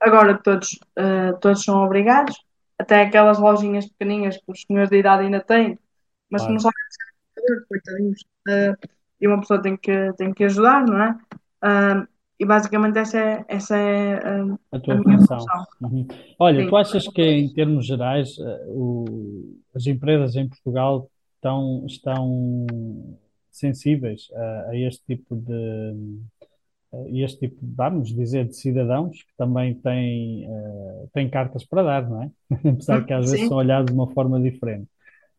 Agora todos, eh, todos são obrigados, até aquelas lojinhas pequeninhas que os senhores de idade ainda têm, mas que não Claro. sabem coitadinhos. Eh, e uma pessoa tem que, tem que ajudar, não é? E basicamente essa é, essa é A a tua minha função. função. Uhum. Olha, Sim. tu achas que em termos gerais, eh, o- as empresas em Portugal estão, estão sensíveis a, a este tipo de, a este tipo, vamos dizer, de cidadãos que também têm, eh, têm cartas para dar, não é? Apesar que às vezes Sim. são olhados de uma forma diferente.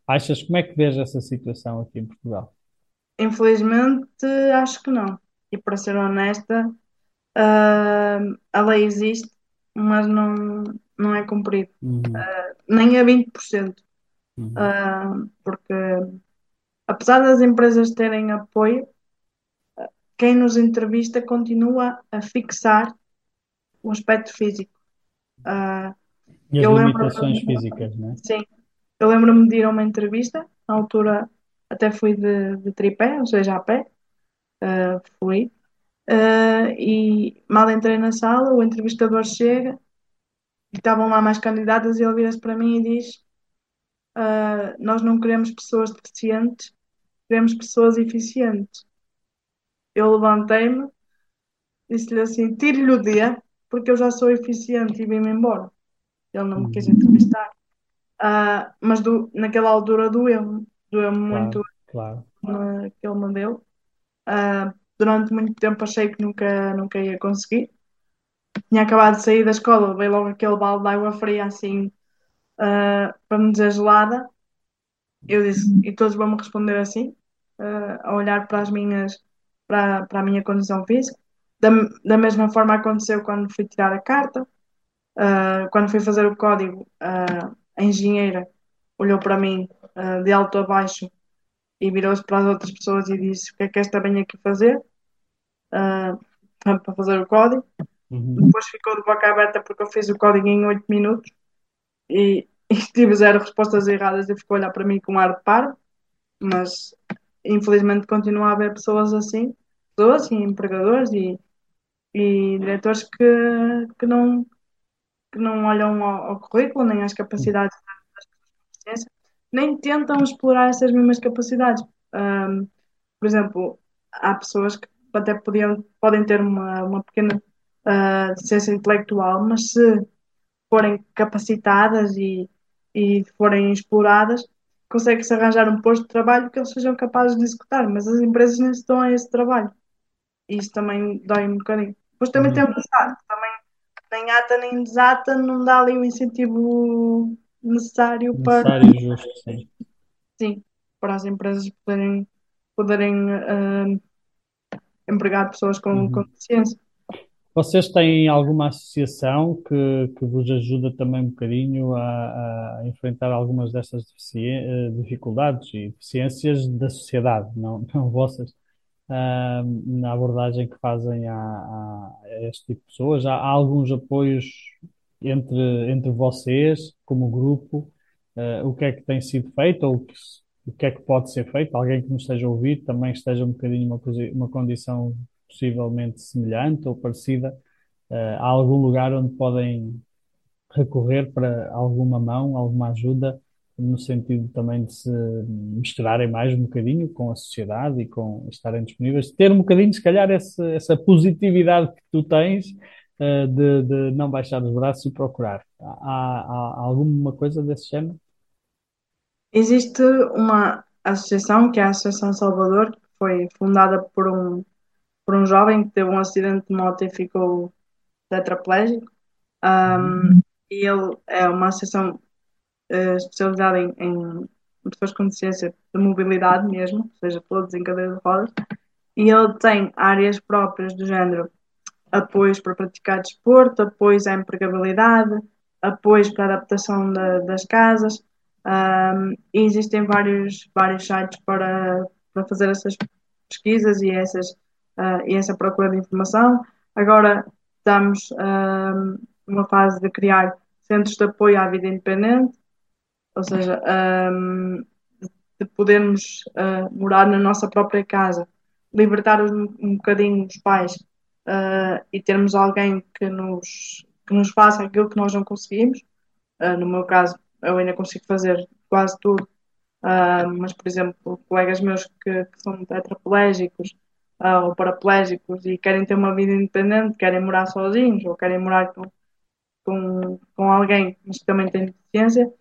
Achas, como é que vês essa situação aqui em Portugal? Infelizmente, acho que não. E para ser honesta, ah, a lei existe, mas não, não é cumprida. Uhum, Nem a 20%. uhum, Ah, porque apesar das empresas terem apoio, quem nos entrevista continua a fixar o aspecto físico. Ah, E as eu lembro, limitações físicas, não é? sim, eu lembro-me de ir a uma entrevista, na altura até fui de, de tripé, ou seja, a pé, ah, fui. Ah, e mal entrei na sala, o entrevistador chega e estavam lá mais candidatas e ele vira-se para mim e diz: ah, Nós não queremos pessoas deficientes, queremos pessoas eficientes. Eu levantei-me, disse-lhe assim: Tire-lhe o dia, porque eu já sou eficiente e vim-me embora. Ele não me quis Uhum, entrevistar. Ah, mas do, naquela altura doeu-me, doeu-me muito claro, claro. ah, que ele me deu. Ah, durante muito tempo achei que nunca, nunca ia conseguir. Tinha acabado de sair da escola, veio logo aquele balde de água fria assim, ah, para me dizer gelada. Eu disse, e todos vão me responder assim, ah, a olhar para as minhas, para, para a minha condição física. Da, da mesma forma aconteceu quando fui tirar a carta, quando fui fazer o código, a engenheira olhou para mim, de alto a baixo e virou-se para as outras pessoas e disse: O que é que esta vem aqui fazer? Ah, para fazer o código. Uhum, Depois ficou de boca aberta porque eu fiz o código em 8 minutos e, e tive zero respostas erradas e ficou a olhar para mim com um ar de par. Mas infelizmente continua a haver pessoas assim, pessoas e empregadores e, e diretores que, que, não, que não olham ao, ao currículo nem às capacidades das pessoas nem tentam explorar essas mesmas capacidades. Ahm, por exemplo, há pessoas que até podiam, podem ter uma, uma pequena ah, deficiência intelectual, mas se forem capacitadas e, e forem exploradas, consegue-se arranjar um posto de trabalho que eles sejam capazes de executar, mas as empresas nem se dão a esse trabalho. E isso também dói um bocadinho. Depois também uhum. temos Estado, também nem ata nem desata, não dá ali o incentivo necessário para, Necessário justo, sim. sim, para as empresas poderem, poderem ah, empregar pessoas com, com Uhum. deficiência. Vocês têm alguma associação que, que vos ajuda também um bocadinho a, a enfrentar algumas destas eh, dificuldades e deficiências da sociedade, não, não vossas, ah, na abordagem que fazem a, a- a este tipo de pessoas? Há, há alguns apoios entre, entre vocês, como grupo? Ah, o que é que tem sido feito ou que, o que é que pode ser feito? Alguém que nos esteja a ouvir também esteja um bocadinho numa, uma condição possivelmente semelhante ou parecida, eh, há algum lugar onde podem recorrer para alguma mão, alguma ajuda, no sentido também de se misturarem mais um bocadinho com a sociedade e com estarem disponíveis, ter um bocadinho, se calhar, esse, essa positividade que tu tens, eh, de, de não baixar os braços e procurar. Há, há- alguma coisa desse género? Existe uma associação, que é a Associação Salvador, que foi fundada por um, por um jovem que teve um acidente de moto e ficou tetraplégico. Um, e ele é uma associação eh, especializada em, em pessoas com deficiência de mobilidade mesmo, ou seja, todos em cadeira de rodas. E ele tem áreas próprias do género apoios para praticar desporto, apoios à empregabilidade, apoios para a adaptação da- das casas. Um, existem vários, vários sites para, para fazer essas pesquisas e, essas, uh, e essa procura de informação. Agora estamos um, numa fase de criar centros de apoio à vida independente, ou seja, um, de podermos uh, morar na nossa própria casa, libertar um, um bocadinho os pais uh, e termos alguém que nos, que nos faça aquilo que nós não conseguimos. Uh, no meu caso, eu ainda consigo fazer quase tudo, mas, por exemplo, colegas meus que, que são tetraplégicos ou paraplégicos e querem ter uma vida independente, querem morar sozinhos ou querem morar com, com, com alguém, mas que também tem deficiência,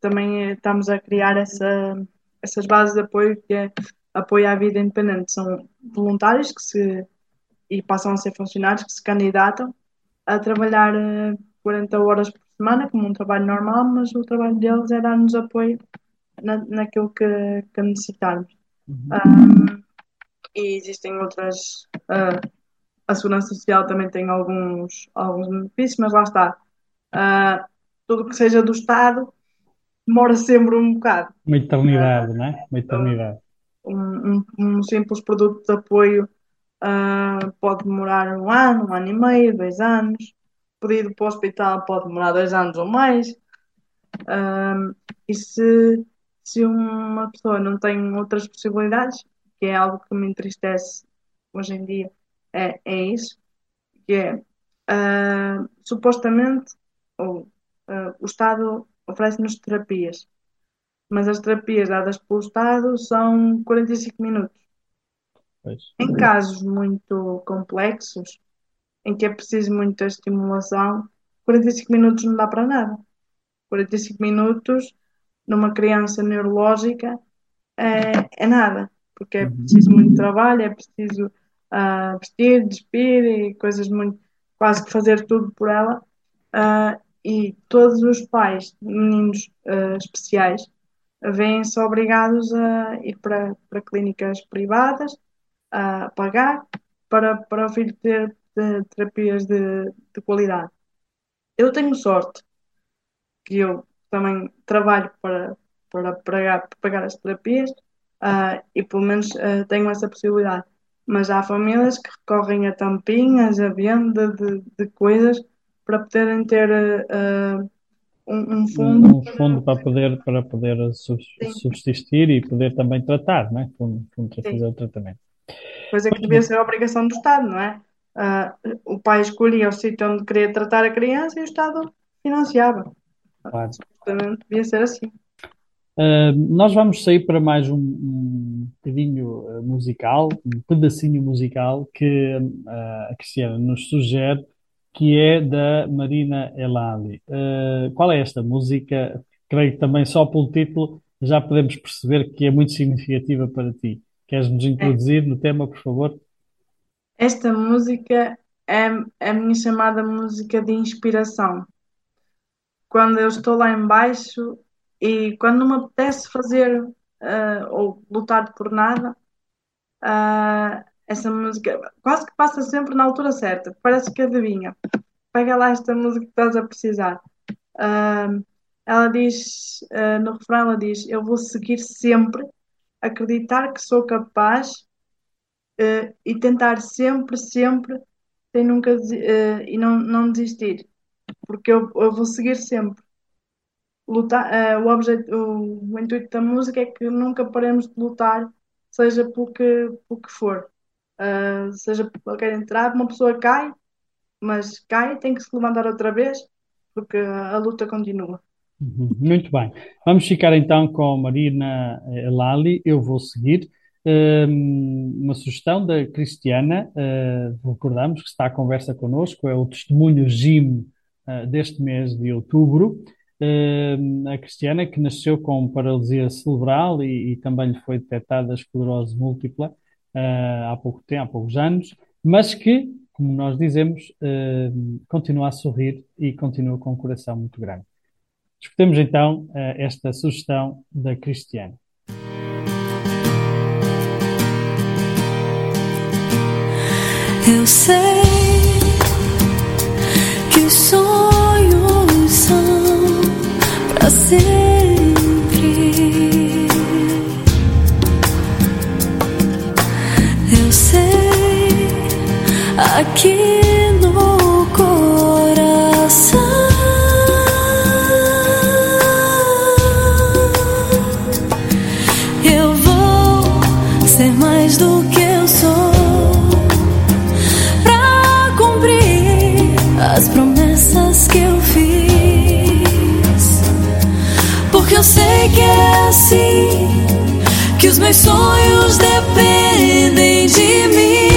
também estamos a criar essa, essas bases de apoio que é apoio à vida independente. São voluntários que se e passam a ser funcionários que se candidatam a trabalhar 40 horas por semana, como um trabalho normal, mas o trabalho deles é dar-nos apoio na, naquilo que, que necessitarmos. Uhum. Um, e existem outras. Uh, a Segurança Social também tem alguns, alguns benefícios, mas lá está. Uh, tudo que seja do Estado demora sempre um bocado. Uma eternidade, não é? Uma eternidade. Um, um, um simples produto de apoio uh, pode demorar um ano, um ano e meio, dois anos. Pedido para o hospital pode demorar dois anos ou mais. Uh, e se, se uma pessoa não tem outras possibilidades, que é algo que me entristece hoje em dia, é, é isso, que é uh, supostamente ou, o Estado oferece-nos terapias, mas as terapias dadas pelo Estado são 45 minutos. Pois. Em casos muito complexos, em que é preciso muita estimulação, 45 minutos não dá para nada. 45 minutos numa criança neurológica é, é nada, porque é preciso muito trabalho, é preciso uh, vestir, despir e coisas muito. quase que fazer tudo por ela. Uh, e todos os pais de meninos uh, especiais vêm-se obrigados a ir para, para clínicas privadas a pagar para, para o filho ter de, terapias de, de qualidade. Eu tenho sorte que eu também trabalho para, para pagar, pagar as terapias uh, e pelo menos uh, tenho essa possibilidade. Mas há famílias que recorrem a tampinhas, a venda de, de coisas para poderem ter uh, um, um, fundo. Um fundo para poder, para poder subsistir e poder também tratar, não é? Fundo, fundo para fazer o tratamento. Coisa que devia ser a obrigação do Estado, não é? Uh, o pai escolhia o sítio onde queria tratar a criança e o Estado financiava. Claro. Devia ser assim. Uh, nós vamos sair para mais um, um bocadinho musical, um pedacinho musical que uh, a Cristiana nos sugere, que é da Marina Elali. Uh, qual é esta música? Creio que também só pelo título já podemos perceber que é muito significativa para ti. Queres nos introduzir no tema, por favor? Esta música é a minha chamada música de inspiração. Quando eu estou lá embaixo e quando não me apetece fazer uh, ou lutar por nada, uh, essa música quase que passa sempre na altura certa, parece que adivinha. Pega lá esta música que estás a precisar. Uh, ela diz, no refrão, ela diz: Eu vou seguir sempre, acreditar que sou capaz e tentar sempre, sempre, sem nunca e não, não desistir, porque eu, eu vou seguir sempre lutar, uh, o, objeto, o, o, intuito da música é que nunca paremos de lutar, seja pelo que, pelo que for. Uh, seja por qualquer entrada, uma pessoa cai, mas cai, tem que se levantar outra vez, porque a luta continua. Uhum, muito bem. Vamos ficar então com Marina Lali. Eu vou seguir. uma sugestão da Cristiana, uh, recordamos que está à conversa connosco, é o testemunho Jim uh, deste mês de outubro. Uh, a Cristiana, que nasceu com paralisia cerebral e, e também lhe foi detectada esclerose múltipla há pouco tempo, há poucos anos, mas que, como nós dizemos, uh, continua a sorrir e continua com um coração muito grande. Escutemos então esta sugestão da Cristiana. Eu sei que os sonhos são para sempre. Eu sei aqui que é assim que os meus sonhos dependem de mim.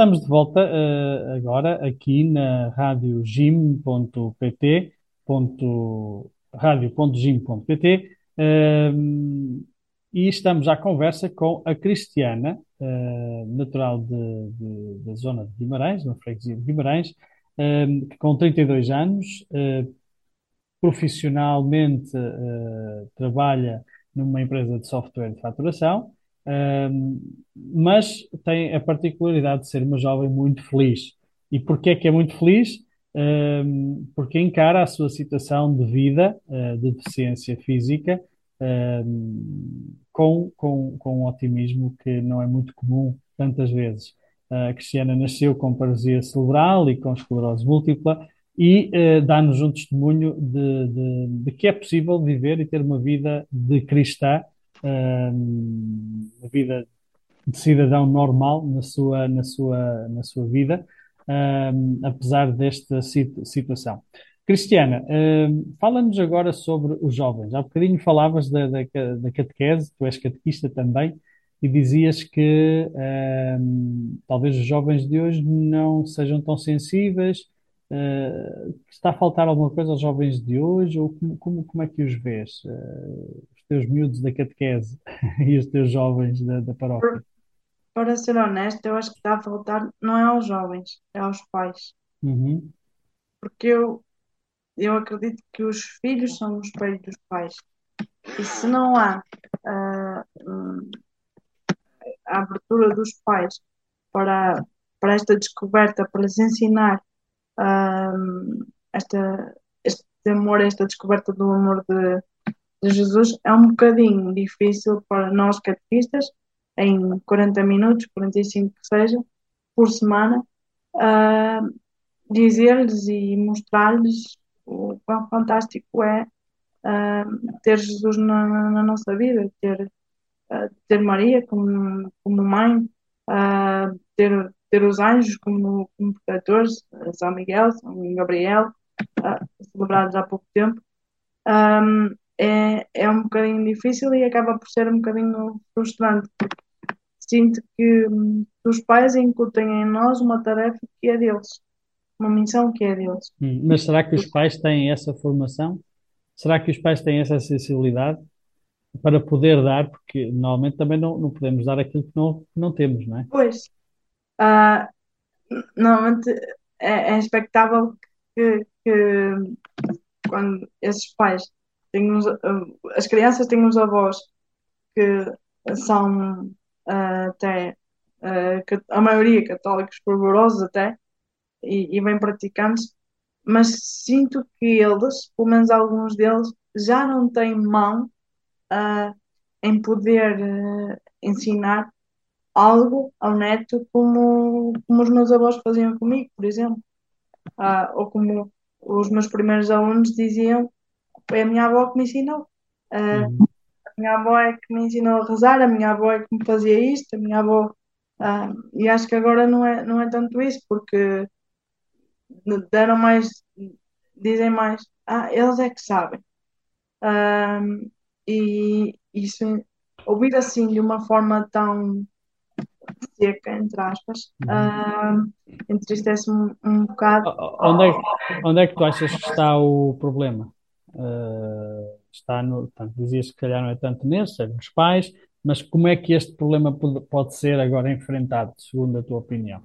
Estamos de volta eh, agora aqui na rádio gim.pt, ponto- rádio.gim.pt, ehm, e estamos à conversa com a Cristiana, eh, natural de- de- da zona de Guimarães, na freguesia de Guimarães, com 32 anos, eh, profissionalmente, eh, trabalha numa empresa de software de faturação, mas tem a particularidade de ser uma jovem muito feliz. E porquê é que é muito feliz? Porque encara a sua situação de vida, eh, de deficiência física, com, com, com um otimismo que não é muito comum tantas vezes. A Cristiana nasceu com paralisia cerebral e com esclerose múltipla e eh, dá-nos um testemunho de, de, de que é possível viver e ter uma vida de cristã, uma vida de cidadão normal na sua, na sua, na sua vida, apesar desta situ- situação. Cristiana, ahm, fala-nos agora sobre os jovens. Há bocadinho falavas da, da, da catequese, tu és catequista também. e dizias que talvez os jovens de hoje não sejam tão sensíveis. Eh, está a faltar alguma coisa aos jovens de hoje? Ou como, como, como é que os vês? Os teus miúdos da catequese e os teus jovens da, da paróquia? Para ser honesto, eu acho que está a faltar, não é aos jovens, é aos pais. Uhum, Porque eu, eu acredito que os filhos são o espelho dos pais. E se não há hum, a abertura dos pais para, para esta descoberta, para lhes ensinar ah, esta, este amor, esta descoberta do amor de, de Jesus, é um bocadinho difícil para nós catequistas, em 40 minutos, 45 que seja, por semana, ah, dizer-lhes e mostrar-lhes o quão fantástico é ah, ter Jesus na, na nossa vida, ter, ah, ter Maria como, como mãe, ter, ter os anjos como, como protetores, São Miguel, São Gabriel, celebrados há pouco tempo. Ah, é, é um bocadinho difícil e acaba por ser um bocadinho frustrante. Sinto que hum, os pais incutem em nós uma tarefa que é deles, uma missão que é deles. Hum, Mas será que os pais têm essa formação? Será que os pais têm essa sensibilidade para poder dar? Porque normalmente também não, não podemos dar aquilo que não, que não temos, não é? Pois, ah, normalmente é, é expectável que, que quando esses pais os, ah, as crianças têm os avós que são ah, até ca- a maioria católicos fervorosos até e, e bem praticantes, mas sinto que eles, pelo menos alguns deles, já não têm mão ah, em poder ensinar algo ao neto como, como os meus avós faziam comigo, por exemplo. Ah, ou como os meus primeiros alunos diziam, foi a minha avó que me ensinou. Ah, Uhum. a minha avó é que me ensinou a rezar, a minha avó é que me fazia isto, a minha avó. ah, e acho que agora não é, não é tanto isso, porque deram mais, dizem mais, ah, eles é que sabem. Ah, e isso, ouvir assim de uma forma tão seca, entre aspas, Uhum. ah, entristece-me um bocado. Onde é, que- onde é que tu achas que está o problema? Eh, está no, portanto, dizias que calhar não é tanto nesses, é nos pais, mas como é que este problema pode, pode ser agora enfrentado, segundo a tua opinião?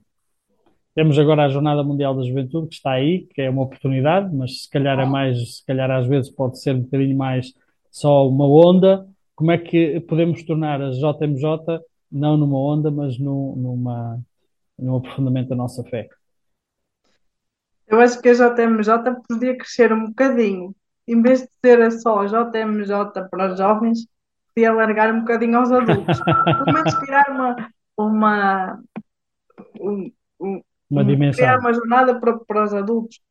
Temos agora a Jornada Mundial da Juventude, que está aí, que é uma oportunidade, mas se calhar é mais, se calhar às vezes pode ser um bocadinho mais só uma onda. Como é que podemos tornar a JMJ não numa onda, mas num, numa, num aprofundamento da nossa fé? Eu acho que a JMJ podia crescer um bocadinho. Em vez de ser só JMJ para os jovens, podia alargar um bocadinho aos adultos. Pelo menos criar uma, uma, um- um- Uma um- criar dimensão. uma jornada para, para os adultos.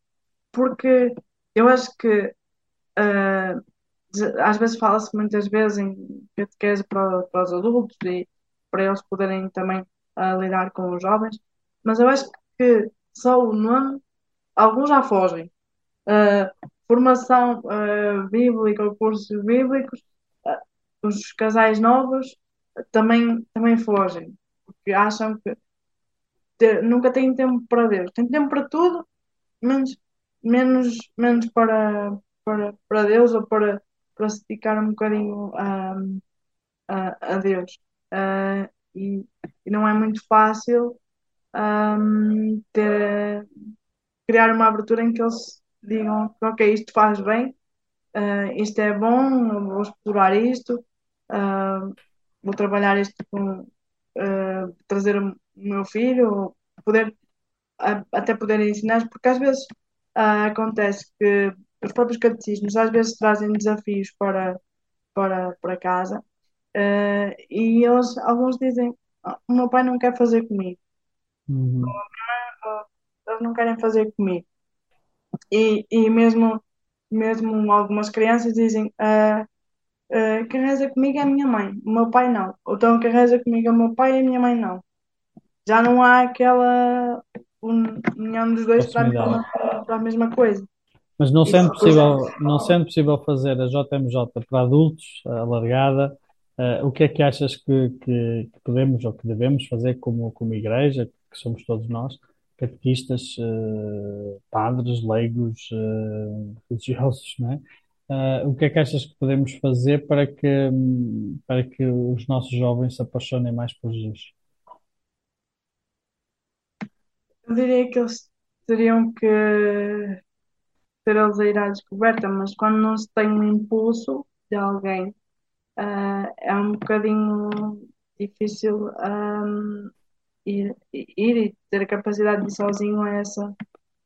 Porque eu acho que de- às vezes fala-se muitas vezes em catequese para, para os adultos e para eles poderem também ah, lidar com os jovens, mas eu acho que só o nome, alguns já fogem. Ah, formação ah, bíblica, cursos bíblicos, ah, os casais novos também, também fogem, porque acham que nunca têm tempo para Deus. Têm tempo para tudo, menos, menos, menos para, para, para Deus ou para, para se dedicar um bocadinho a, a, a Deus. E, e não é muito fácil ahm, ter, criar uma abertura em que eles digam, ok, isto faz bem, ah, isto é bom, vou explorar isto, ah, vou trabalhar isto com ah, trazer o meu filho, poder até poderem ensinar, porque às vezes acontece que os próprios catecismos às vezes trazem desafios para, para, para casa, e eles, alguns dizem, "Ah, o meu pai não quer fazer comigo, Uhum. eles não querem fazer comigo. E, e mesmo, mesmo algumas crianças dizem, ah, ah, quem reza comigo é a minha mãe, o meu pai não. Ou então quem reza comigo é o meu pai e a minha mãe não. Já não há aquela un- união dos dois para a mesma, para a mesma coisa. Mas não sendo possível, não sendo possível fazer a JMJ para adultos, alargada, Uh, o que é que achas que, que, que podemos ou que devemos fazer como, como igreja, que somos todos nós, catequistas, uh, padres, leigos, uh, religiosos, não é? Uh, o que é que achas que podemos fazer para que, para que os nossos jovens se apaixonem mais por Jesus? Eu diria que eles teriam que ter eles a ir à descoberta, mas quando não se tem um impulso de alguém, é um bocadinho difícil ahm, ir, ir e ter a capacidade de ir sozinho a essa,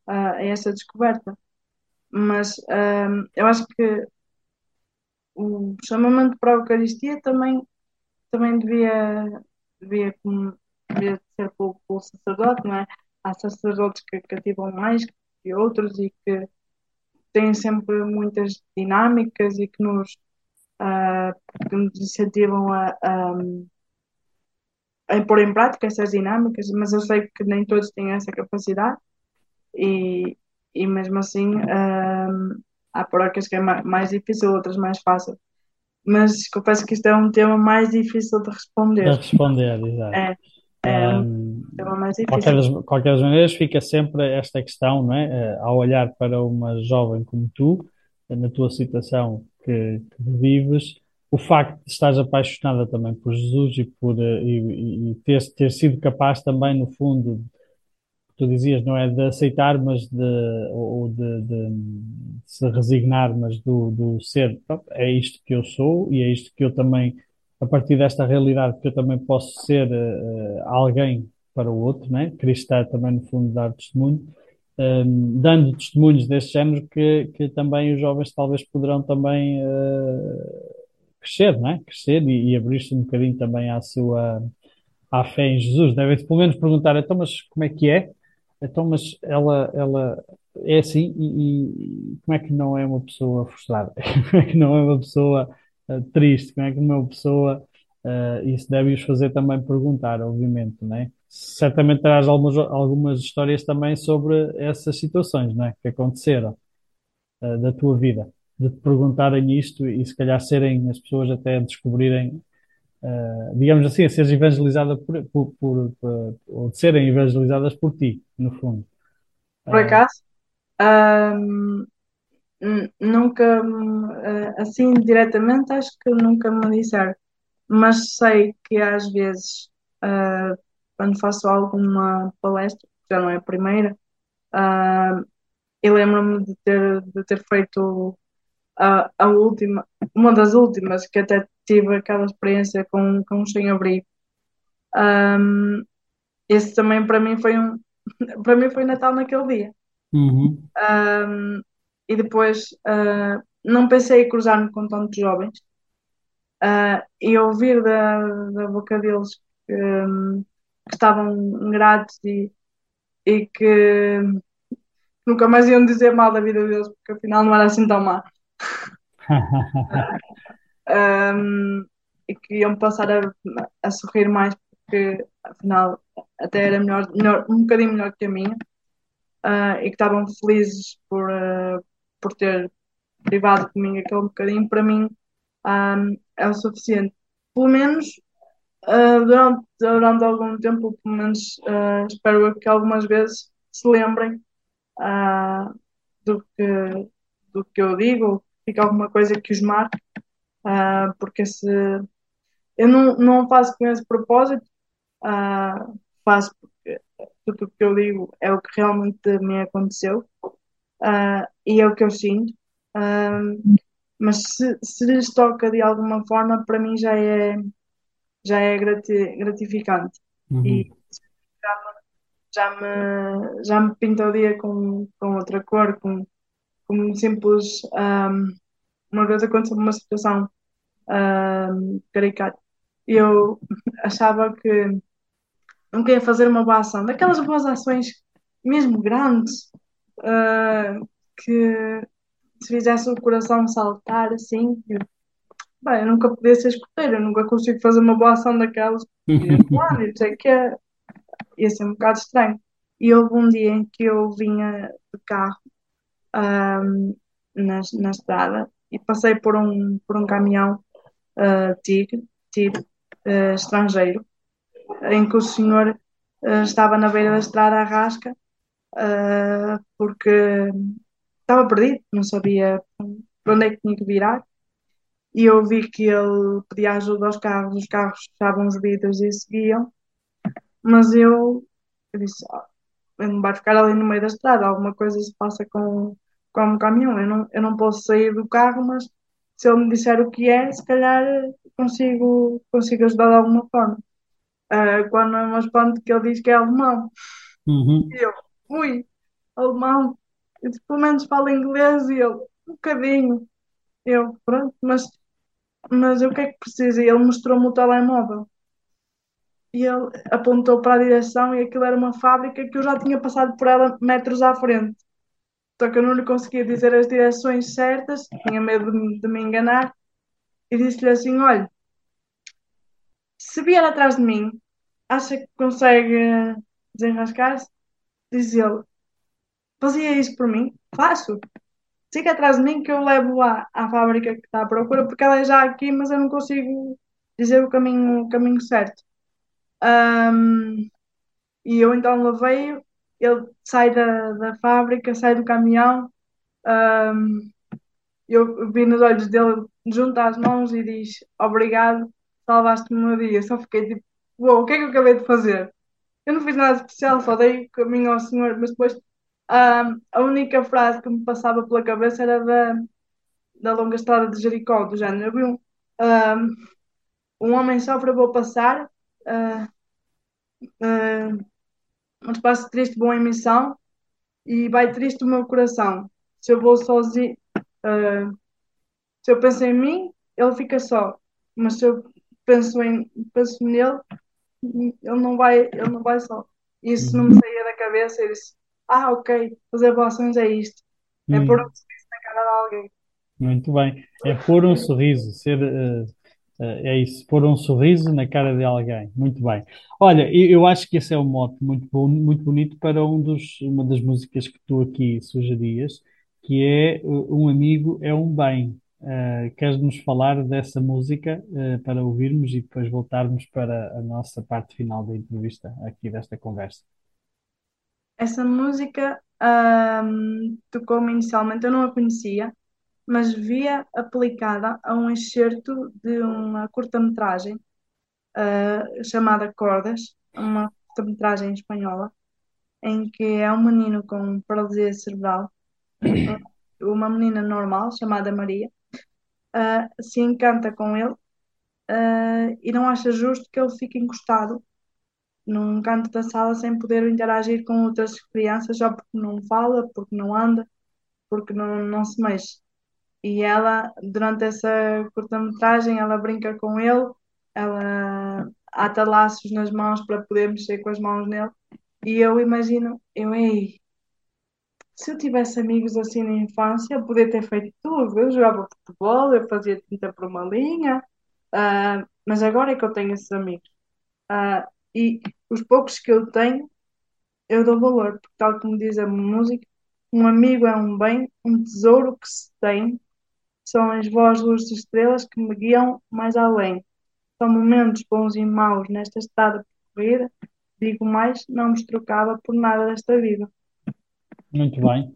a essa descoberta. Mas ahm, eu acho que o chamamento para a Eucaristia também, também devia, devia, devia ser pelo, pelo sacerdote, não é? Há sacerdotes que cativam mais que outros e que têm sempre muitas dinâmicas e que nos, ah, que nos incentivam a, a, a pôr em prática essas dinâmicas, mas eu sei que nem todos têm essa capacidade e, e mesmo assim ah, há paróquias que é ma- mais difícil, outras mais fácil. Mas confesso que isto é um tema mais difícil de responder. responder, exato. É, é um Um, tema mais qualquer difícil. das, qualquer das maneiras, fica sempre esta questão, não é? Eh, Ao olhar para uma jovem como tu, na tua situação que, que vives, o facto de estares apaixonada também por Jesus e por eh, e, e- ter, ter sido capaz também, no fundo, tu dizias, não é de aceitar, mas de, ou de, de- de se resignar, mas do, do ser, é isto que eu sou e é isto que eu também, a partir desta realidade, que eu também posso ser eh, alguém para o outro, né? Cristo está também, no fundo, dar testemunho, ehm, dando testemunhos deste género que, que também os jovens talvez poderão também eh, crescer, não é? Crescer e, e abrir-se um bocadinho também à sua à fé em Jesus. Devem pelo menos perguntar, então, mas como é que é? Então, mas ela, ela é assim e, e como é que não é uma pessoa frustrada? Como é que não é uma pessoa eh, triste? Como é que não é uma pessoa... eh, isso deve-os fazer também perguntar, obviamente, não é? Certamente terás algumas, algumas histórias também sobre essas situações, não é? Que aconteceram, eh, da tua vida. De te perguntarem isto e se calhar serem as pessoas até descobrirem uh, digamos assim, a seres evangelizada por, por, por, por- ou de serem evangelizadas por ti, no fundo. Por acaso, ahm, n- nunca, assim diretamente, acho que nunca me disseram, mas sei que às vezes, ah, quando faço alguma palestra, já não é a primeira, ah, eu lembro-me de ter, de ter feito a, a última, uma das últimas, que até tive aquela experiência com, com um sem-abrigo. Ahm, esse também para mim foi um, para mim foi Natal naquele dia. Uhum. Um, e depois uh, não pensei em cruzar-me com tantos jovens uh, e ouvir da, da boca deles que, um, que estavam gratos e, e que nunca mais iam dizer mal da vida deles, porque afinal não era assim tão má. Um, e que iam passar a, a sorrir mais, porque afinal até era melhor, melhor, um bocadinho melhor que a minha. Uh, e que estavam felizes por, uh, por ter privado comigo aquele bocadinho, para mim um, é o suficiente. Pelo menos uh, durante, durante algum tempo, pelo menos uh, espero que algumas vezes se lembrem uh, do que, do que eu digo, fica alguma coisa que os marque, uh, porque se eu não, não faço com esse propósito, uh, faço porque tudo o que eu digo é o que realmente me aconteceu uh, e é o que eu sinto. Mas se, se lhes toca de alguma forma, para mim já é, já é grati- gratificante. Uhum. E já me, já me pinta o dia com, com outra cor, com, com um simples. Um, uma vez aconteceu uma situação um, caricata. E eu achava que não queria fazer uma boa ação, daquelas boas ações mesmo grandes, uh, que se fizesse o coração saltar assim, eu, bem, eu nunca podia ser escoteira, eu nunca consigo fazer uma boa ação daquelas. E eu sei que é, ia ser um bocado estranho. E houve um dia em que eu vinha de carro na, na estrada e passei por um, por um caminhão uh, Tigre vestir eh, estrangeiro, em que o senhor eh, estava na beira da estrada à rasca, porque estava perdido, não sabia para onde é que tinha que virar. E eu vi que ele pedia ajuda aos carros, os carros fechavam os vidros e seguiam, mas eu, eu disse: "Ah, ele não vai ficar ali no meio da estrada, alguma coisa se passa com, com o caminhão. Eu não, eu não posso sair do carro, mas se ele me disser o que é, se calhar consigo, consigo ajudar de alguma forma. Ah, quando eu me espanto que ele diz que é alemão. Uhum. E eu, ui, alemão. Eu disse, pelo menos fala inglês. E ele, um bocadinho. Eu, pronto, mas, mas o que é que precisa? E ele mostrou-me o telemóvel. E ele apontou para a direção e aquilo era uma fábrica que eu já tinha passado por ela metros à frente. Só que eu não lhe conseguia dizer as direções certas, tinha medo de, me- enganar. E disse-lhe assim: olha, se vier atrás de mim, acha que consegue eh, desenrascar-se? Diz ele: fazia isso por mim? Faço. Siga atrás de mim que eu levo à, à fábrica que está à procura, porque ela é já aqui, mas eu não consigo dizer o caminho, o caminho certo. Ahm, e eu então levei-o, ele sai da, da fábrica, sai do caminhão, ahm, eu vi nos olhos dele, junta as mãos e diz: Obrigado, salvaste-me meu dia. Só fiquei tipo: Uou, o que é que eu acabei de fazer? Eu não fiz nada especial, só dei o caminho ao Senhor, mas depois ahm, a única frase que me passava pela cabeça era da, da longa estrada de Jericó, do género. Um, um homem sofre, eu vou passar. ah, ah, um espaço triste, bom em missão, e vai triste o meu coração. Se eu vou sozinho, ah, se eu penso em mim, ele fica só. Mas se eu penso em, penso nele, ele não vai, ele não vai só. Isso não me saía da cabeça. Eu disse, ah, ok, fazer boas é isto. É pôr um sorriso na cara de alguém. Muito bem. É pôr um sorriso, ser, eh, é isso, pôr um sorriso na cara de alguém. Muito bem. Olha, eu, acho que esse é um mote muito bom, muito bonito para um dos, uma das músicas que tu aqui sugerias, que é eh, Um Amigo é um Bem. Eh, queres-nos falar dessa música, eh, para ouvirmos e depois voltarmos para a nossa parte final da entrevista aqui desta conversa? Essa música ahm, tocou-me inicialmente, eu não a conhecia, mas via aplicada a um excerto de uma curta-metragem ah, chamada Cordas, uma curta-metragem espanhola, em que é um menino com paralisia cerebral, uma menina normal chamada Maria, ah, se encanta com ele, ah, e não acha justo que ele fique encostado num canto da sala sem poder interagir com outras crianças só porque não fala, porque não anda, porque não, não se mexe. E ela, durante essa curta-metragem, ela brinca com ele, ela ata laços nas mãos para poder mexer com as mãos nele. E eu imagino, eu, ei, se eu tivesse amigos assim na infância, eu podia ter feito tudo. Eu jogava futebol, eu fazia tinta por uma linha, ah, mas agora é que eu tenho esses amigos. Ah, e os poucos que eu tenho, eu dou valor, porque tal como diz a música, um amigo é um bem, um tesouro que se tem, são as vozes luz de estrelas que me guiam mais além. São momentos bons e maus nesta estrada percorrida, digo mais, não me trocava por nada desta vida. Muito bem.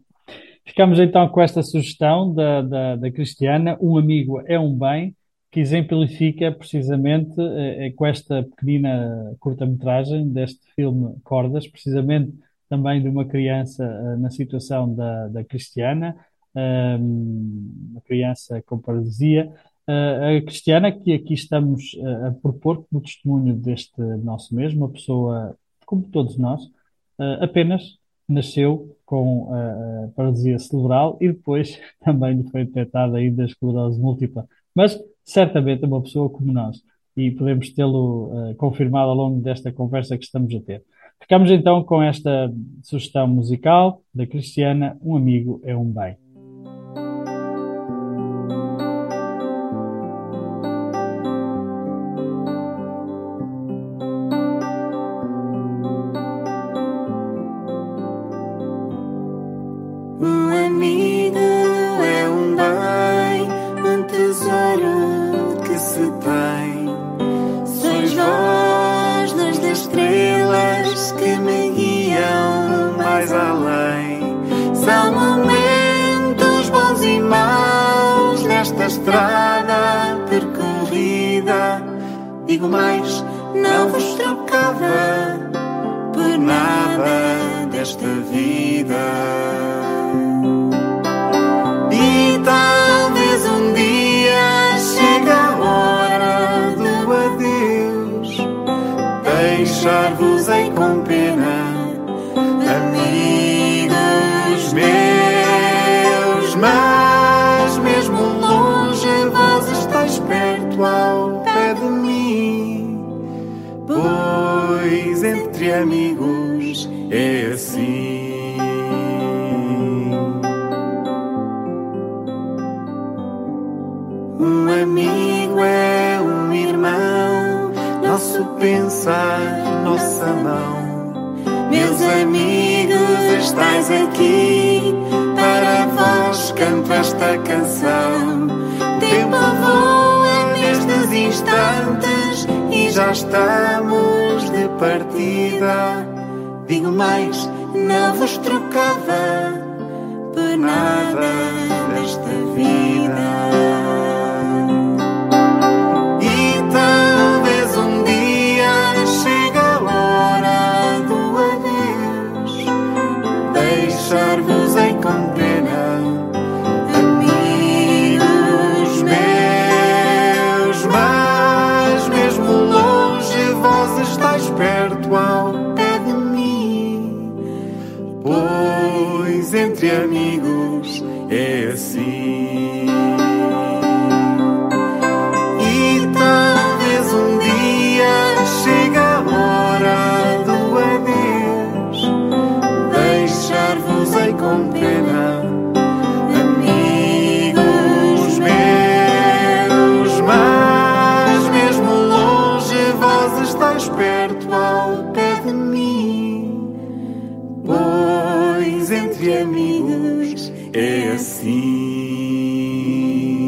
Ficamos então com esta sugestão da, da, da Cristiana, um amigo é um bem, que exemplifica precisamente eh, com esta pequenina curta-metragem deste filme Cordas, precisamente também de uma criança eh, na situação da, da Cristiana, uma criança com paralisia. Eh, a Cristiana, que aqui estamos eh, a propor como testemunho deste nosso mesmo, uma pessoa como todos nós, eh, apenas nasceu com a, paralisia cerebral e depois também lhe foi detectada ainda a esclerose múltipla. Mas certamente é uma pessoa como nós e podemos tê-lo confirmado ao longo desta conversa que estamos a ter. Ficamos então com esta sugestão musical da Cristiana, Um Amigo é um Bem.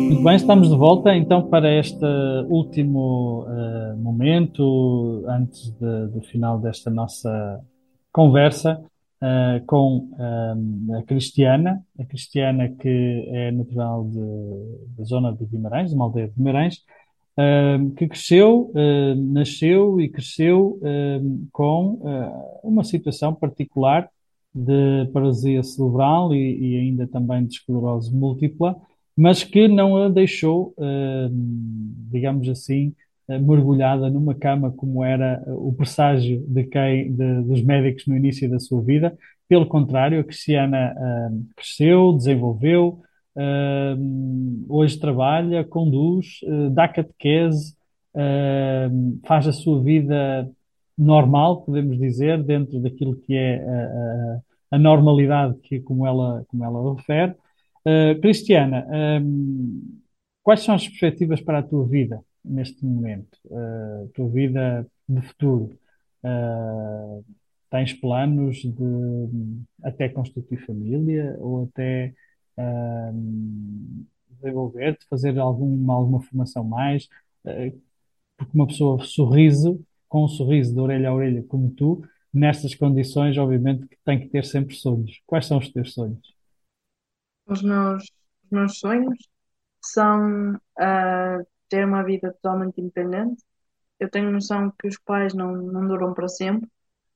Muito bem, estamos de volta então para este último eh, momento, antes de- do final desta nossa conversa, eh, com eh, a Cristiana, a Cristiana que é natural de- da zona de Guimarães, de uma aldeia de Guimarães, que cresceu, eh, nasceu e cresceu com uma situação particular de paralisia cerebral e, e ainda também de esclerose múltipla mas que não a deixou, eh, digamos assim, eh, mergulhada numa cama como era eh, o presságio de quem, de- dos médicos no início da sua vida. Pelo contrário, a Cristiana cresceu, desenvolveu, hoje trabalha, conduz, dá catequese, faz a sua vida normal, podemos dizer, dentro daquilo que é a, a- a normalidade que, como ela, como ela refere. Uh, Cristiana, um, quais são as perspectivas para a tua vida neste momento? Uh, tua vida de futuro? Uh, tens planos de até constituir família ou até um, desenvolver-te, fazer alguma, alguma formação mais? Porque uma pessoa sorriso, com um sorriso de orelha a orelha como tu, nestas condições, obviamente que tem que ter sempre sonhos. Quais são os teus sonhos? Os meus, os meus sonhos são ah, ter uma vida totalmente independente. Eu tenho noção que os pais não, não duram para sempre,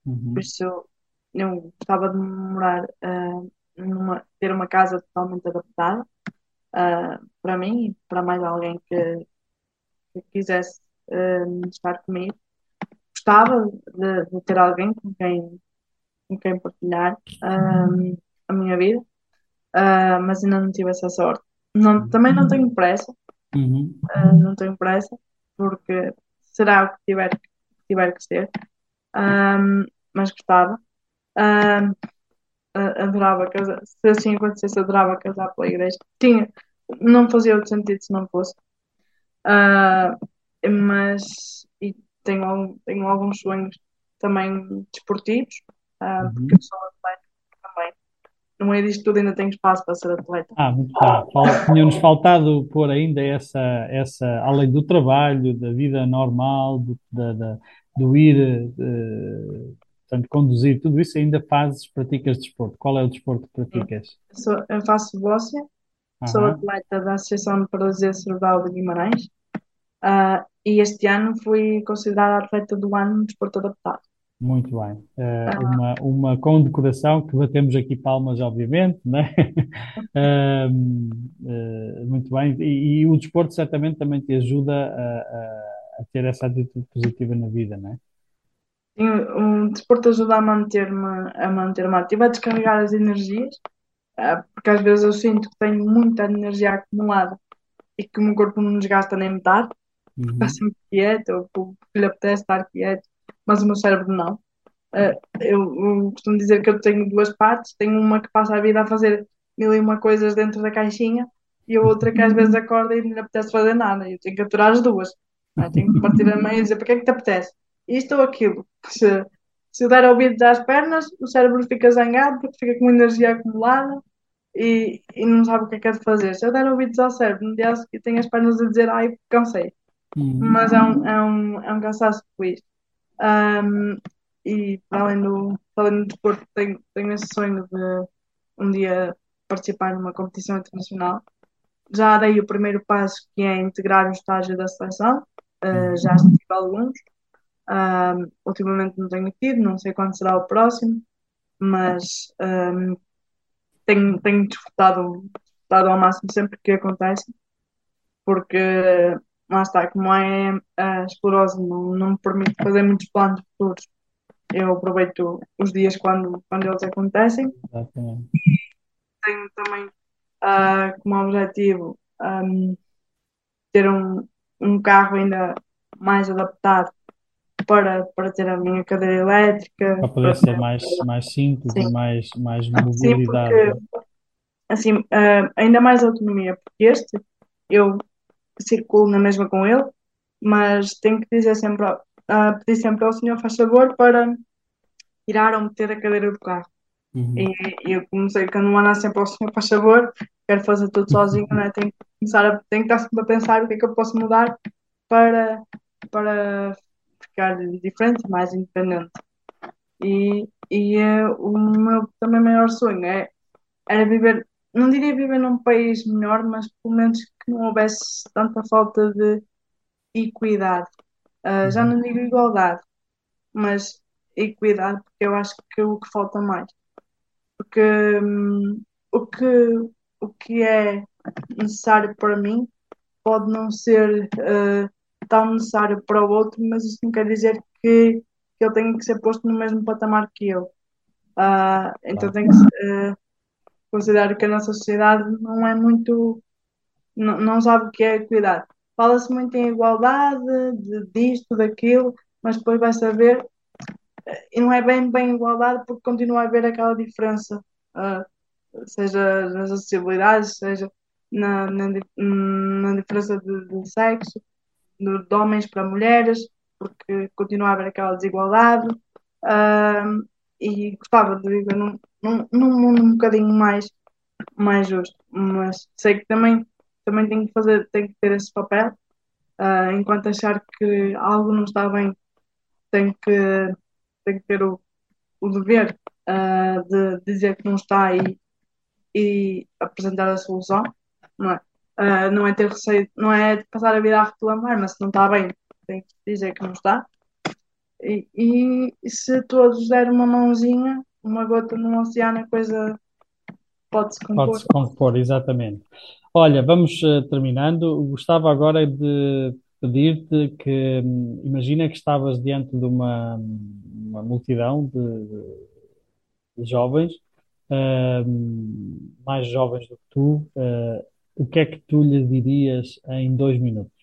Uhum. por isso eu, eu gostava de morar, ah, numa, ter uma casa totalmente adaptada ah, para mim e para mais alguém que, que quisesse estar comigo. Gostava de, de ter alguém com quem, com quem partilhar a minha vida. Ah, mas ainda não tive essa sorte. Não, também não tenho pressa, Uhum. ah, não tenho pressa, porque será o que tiver, que tiver que ser. Ah, mas gostava. Ah, adorava casar. Se assim acontecesse, adorava casar pela igreja. Tinha, não fazia outro sentido se não fosse. Ah, mas e tenho, tenho alguns sonhos também desportivos, ah, porque eu sou atleta. No meio disto tudo ainda tenho espaço para ser atleta. Ah, muito bem. Tinha-nos faltado pôr ainda essa, essa, além do trabalho, da vida normal, do, da, da- do ir, eh, portanto, conduzir, tudo isso, ainda fazes, praticas desporto. Qual é o desporto que praticas? Eu, sou- eu faço bóssia, sou atleta da Associação de Paralisia Cerebral de Guimarães, ah, e este ano fui considerada atleta do ano no desporto adaptado. Muito bem. Eh, uma, uma condecoração que batemos aqui palmas, obviamente, né? Ahm, eh, muito bem. E, e o desporto certamente também te ajuda a, a- a ter essa atitude positiva na vida, né? E o, o desporto ajuda a manter-me a manter-me ativa, a descarregar as energias, ah, porque às vezes eu sinto que tenho muita energia acumulada e que o meu corpo não desgasta nem metade, está Uhum. sempre quieto, ou lhe apetece estar quieto, mas o meu cérebro não. Ah, eu, costumo dizer que eu tenho duas partes, tenho uma que passa a vida a fazer mil e uma coisas dentro da caixinha e a outra que às vezes acorda e não lhe apetece fazer nada. Eu tenho que aturar as duas. Tenho que partir a meio e dizer para que é que te apetece? Isto ou aquilo. Se, se eu der ouvidos às pernas, o cérebro fica zangado porque fica com energia acumulada e, e não sabe o que é que é de fazer. Se eu der ouvidos ao cérebro, no dia a seguir tenho as pernas a dizer ai, cansei. Uhum. Mas é um, é um, é um cansaço feliz. Um, e para além do, além do desporto, tenho, tenho esse sonho de um dia participar numa competição internacional. Já dei o primeiro passo, que é integrar o estágio da seleção. Uh, já estive alguns. Um, ultimamente não tenho tido, não sei quando será o próximo, mas um, tenho, tenho desfrutado, desfrutado ao máximo sempre que acontece, porque lá está, como é a esclerose, não, não me permite fazer muitos planos futuros. Eu aproveito os dias quando, quando eles acontecem. Exatamente. Tenho também ah, como objetivo ahm, ter um, um carro ainda mais adaptado para, para ter a minha cadeira elétrica. Para poder ser mais, mais simples e Sim. mais, mais Sim, mobilidade. porque assim, ah, ainda mais autonomia, porque este eu circulo na mesma com ele, mas tenho que dizer sempre, ah, pedir sempre ao senhor, faz favor, para tirar ou meter a cadeira do carro. Uhum. E, e eu comecei que eu não andar sempre ao senhor, faz favor, quero fazer tudo sozinho, né? Tenho que começar a, tenho que estar sempre a pensar o que é que eu posso mudar para, para ficar diferente, mais independente. E, e eh, o meu também maior sonho é, era viver, não diria viver num país melhor, mas pelo menos que não houvesse tanta falta de equidade. Ah, já não digo igualdade, mas equidade, porque eu acho que é o que falta mais. Porque hum, o que, o que é necessário para mim pode não ser eh, tão necessário para o outro, mas isso não quer dizer que, que ele tenha que ser posto no mesmo patamar que eu. Ah, então tenho que eh, considerar que a nossa sociedade não é muito, não, não sabe o que é equidade. Fala-se muito em igualdade, de, disto, daquilo, mas depois vai saber, e não é bem bem igualdade porque continua a haver aquela diferença, ah, seja nas acessibilidades, seja na, na, na diferença de, de sexo, de, de homens para mulheres, porque continua a haver aquela desigualdade. Ah, e gostava de viver num, num, num mundo um bocadinho mais, mais justo, mas sei que também, também tenho que fazer, tenho que ter esse papel. Ah, enquanto achar que algo não está bem, tenho que, tenho que ter o, o dever ah, de dizer que não está e, e apresentar a solução, não é? Ah, não é ter receio, não é passar a vida a reclamar, mas se não está bem, tem que dizer que não está. E, e se todos der uma mãozinha, uma gota no oceano, a coisa pode-se compor. Pode-se compor, exatamente. Olha, vamos eh, terminando. Gostava agora de pedir-te que, hum, imagina que estavas diante de uma, uma multidão de, de jovens, hum, mais jovens do que tu, eh, o que é que tu lhe dirias em dois minutos?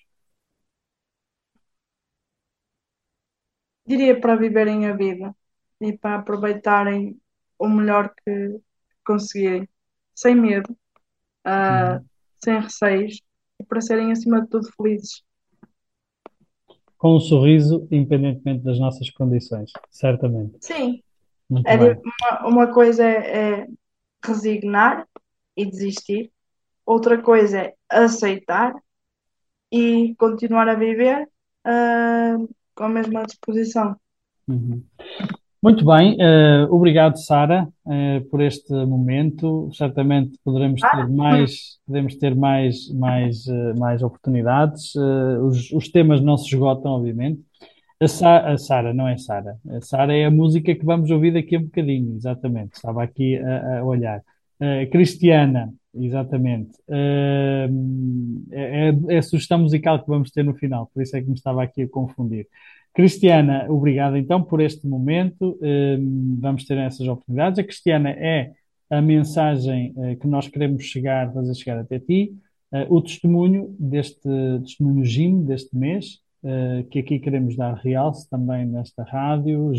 Diria para viverem a vida e para aproveitarem o melhor que conseguirem, sem medo, Uhum. sem receios, e para serem acima de tudo felizes. Com um sorriso, independentemente das nossas condições, certamente. Sim, é uma, uma coisa é, é resignar e desistir, outra coisa é aceitar e continuar a viver ah, com a mesma disposição. Uhum. Muito bem, eh, obrigado, Sara. eh, por este momento. Certamente poderemos ter mais, podemos ter mais, mais, eh, mais oportunidades. Os, os temas não se esgotam, obviamente. A, Sa a Sara, não é Sara. A Sara é a música que vamos ouvir daqui a um bocadinho, exatamente. Estava aqui a, a olhar. Uh, Cristiana, exatamente. Uh, é, é a sugestão musical que vamos ter no final, por isso é que me estava aqui a confundir. Cristiana, obrigado então por este momento. Vamos ter essas oportunidades. A Cristiana é a mensagem que nós queremos chegar, fazer chegar até ti. o testemunho deste testemunho Jim deste mês, uh, que aqui queremos dar realce também nesta rádio,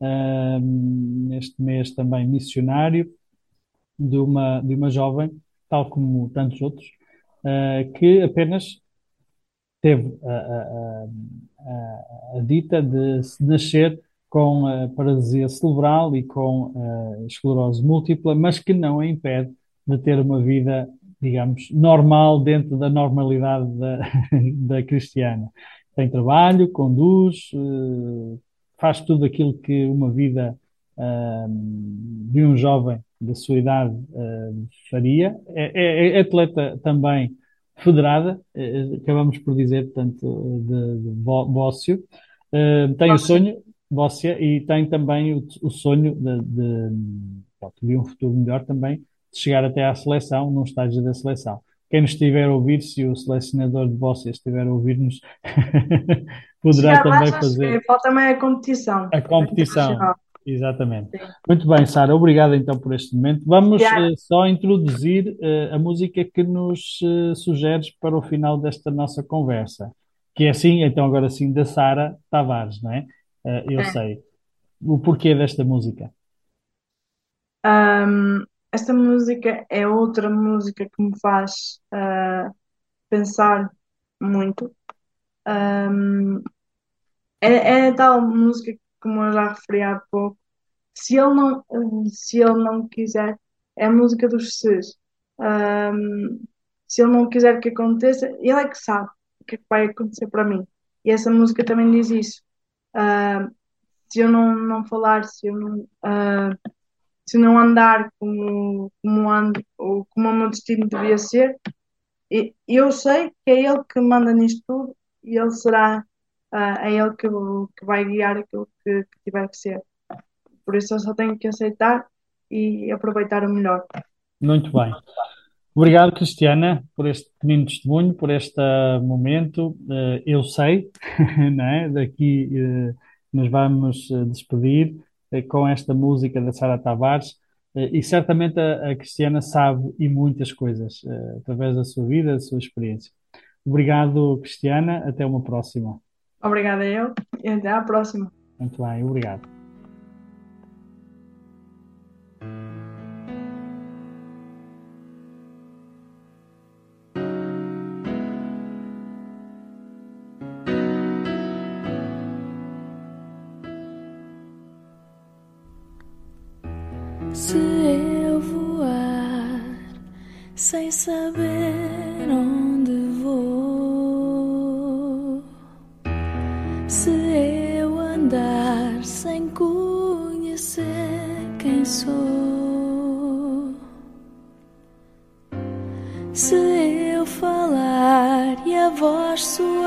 uh, neste mês também missionário, de uma, de uma jovem, tal como tantos outros, uh, que apenas teve a, a, a, a, dita de nascer com a paralisia cerebral e com a esclerose múltipla, mas que não a impede de ter uma vida digamos, normal dentro da normalidade da, da cristiana. Tem trabalho, conduz, eh, faz tudo aquilo que uma vida de um jovem da sua idade faria. É, é, é, atleta também federada, eh, acabamos por dizer, portanto, de, de Bócio. tem o sonho, Bócia, e tem também o, o sonho de, de, de um futuro melhor também de chegar até à seleção, num estágio da seleção. Quem nos estiver a ouvir, se o selecionador de vocês estiver a ouvir-nos, poderá Chegar também fazer. Falta também a competição. a competição. Exatamente. Sim. Muito bem, Sara, obrigado então por este momento. Vamos eh, só introduzir eh, a música que nos eh, sugeres para o final desta nossa conversa, que é assim, então agora sim, da Sara Tavares, não é? Eu É. sei. O porquê desta música? Ahm, esta música é outra música que me faz pensar muito. Ahm, é, é tal música que, como eu já referi há pouco, se ele não, se ele não quiser, é a música dos ses. Ahm, se ele não quiser que aconteça, ele é que sabe o que é vai acontecer para mim. E essa música também diz isso. Ahm, se eu não, não falar, se eu não, ah, se eu não andar como, como ando, ou como o meu destino devia ser, e- eu sei que é Ele que manda nisto tudo e Ele será, ah, é Ele que, que vai guiar aquilo que, que tiver que ser. Por isso eu só tenho que aceitar e aproveitar o melhor. Muito bem. Obrigado, Cristiana, por este pequenino testemunho, por este momento. Eh, Eu sei, não é? Daqui eh, nos vamos despedir com esta música da Sara Tavares. E certamente a, a Cristiana sabe e muitas coisas através da sua vida, da sua experiência. Obrigado, Cristiana. Até uma próxima. Obrigada eu e até à próxima. Muito bem, obrigado. Se eu voar sem saber voz soar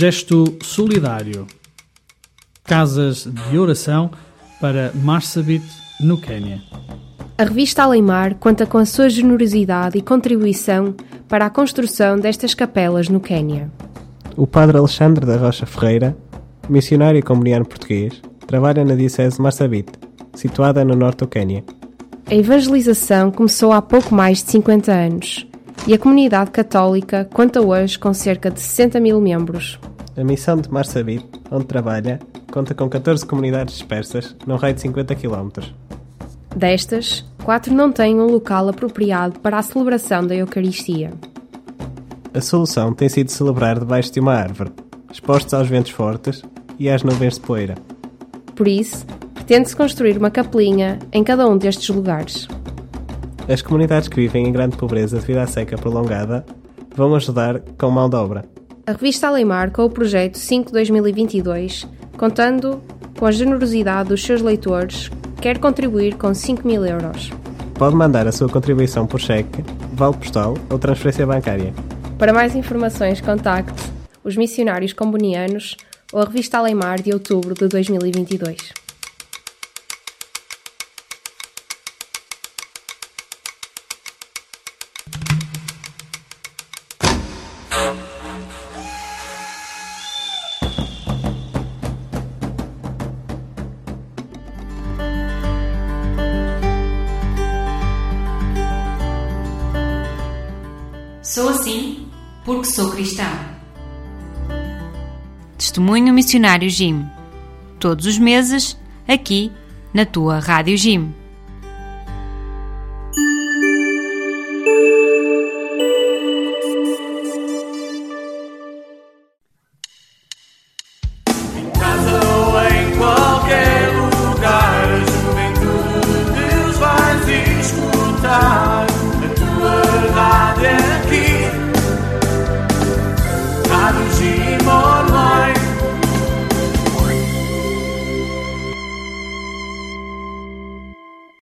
Gesto solidário. Casas de oração para Marsabit, no Quênia. A revista Aleimar conta com a sua generosidade e contribuição para a construção destas capelas no Quênia. O padre Alexandre da Rocha Ferreira, missionário e comuniano português, trabalha na Diocese de Marsabit, situada no norte do Quênia. A evangelização começou há pouco mais de 50 anos e a comunidade católica conta hoje com cerca de 60 mil membros. A missão de Marsabit, onde trabalha, conta com 14 comunidades dispersas num raio de 50 km. Destas, quatro não têm um local apropriado para a celebração da Eucaristia. A solução tem sido celebrar debaixo de uma árvore, expostos aos ventos fortes e às nuvens de poeira. Por isso, pretende-se construir uma capelinha em cada um destes lugares. As comunidades que vivem em grande pobreza devido à seca prolongada vão ajudar com mão de obra. A revista Aleimar com o projeto 5-2022, contando com a generosidade dos seus leitores, quer contribuir com 5 mil euros. Pode mandar a sua contribuição por cheque, vale postal ou transferência bancária. Para mais informações, contacte os missionários combonianos ou a revista Aleimar de outubro de 2022. Sou cristão. Testemunho Missionário Jim. Todos os meses, aqui na tua Rádio Jim.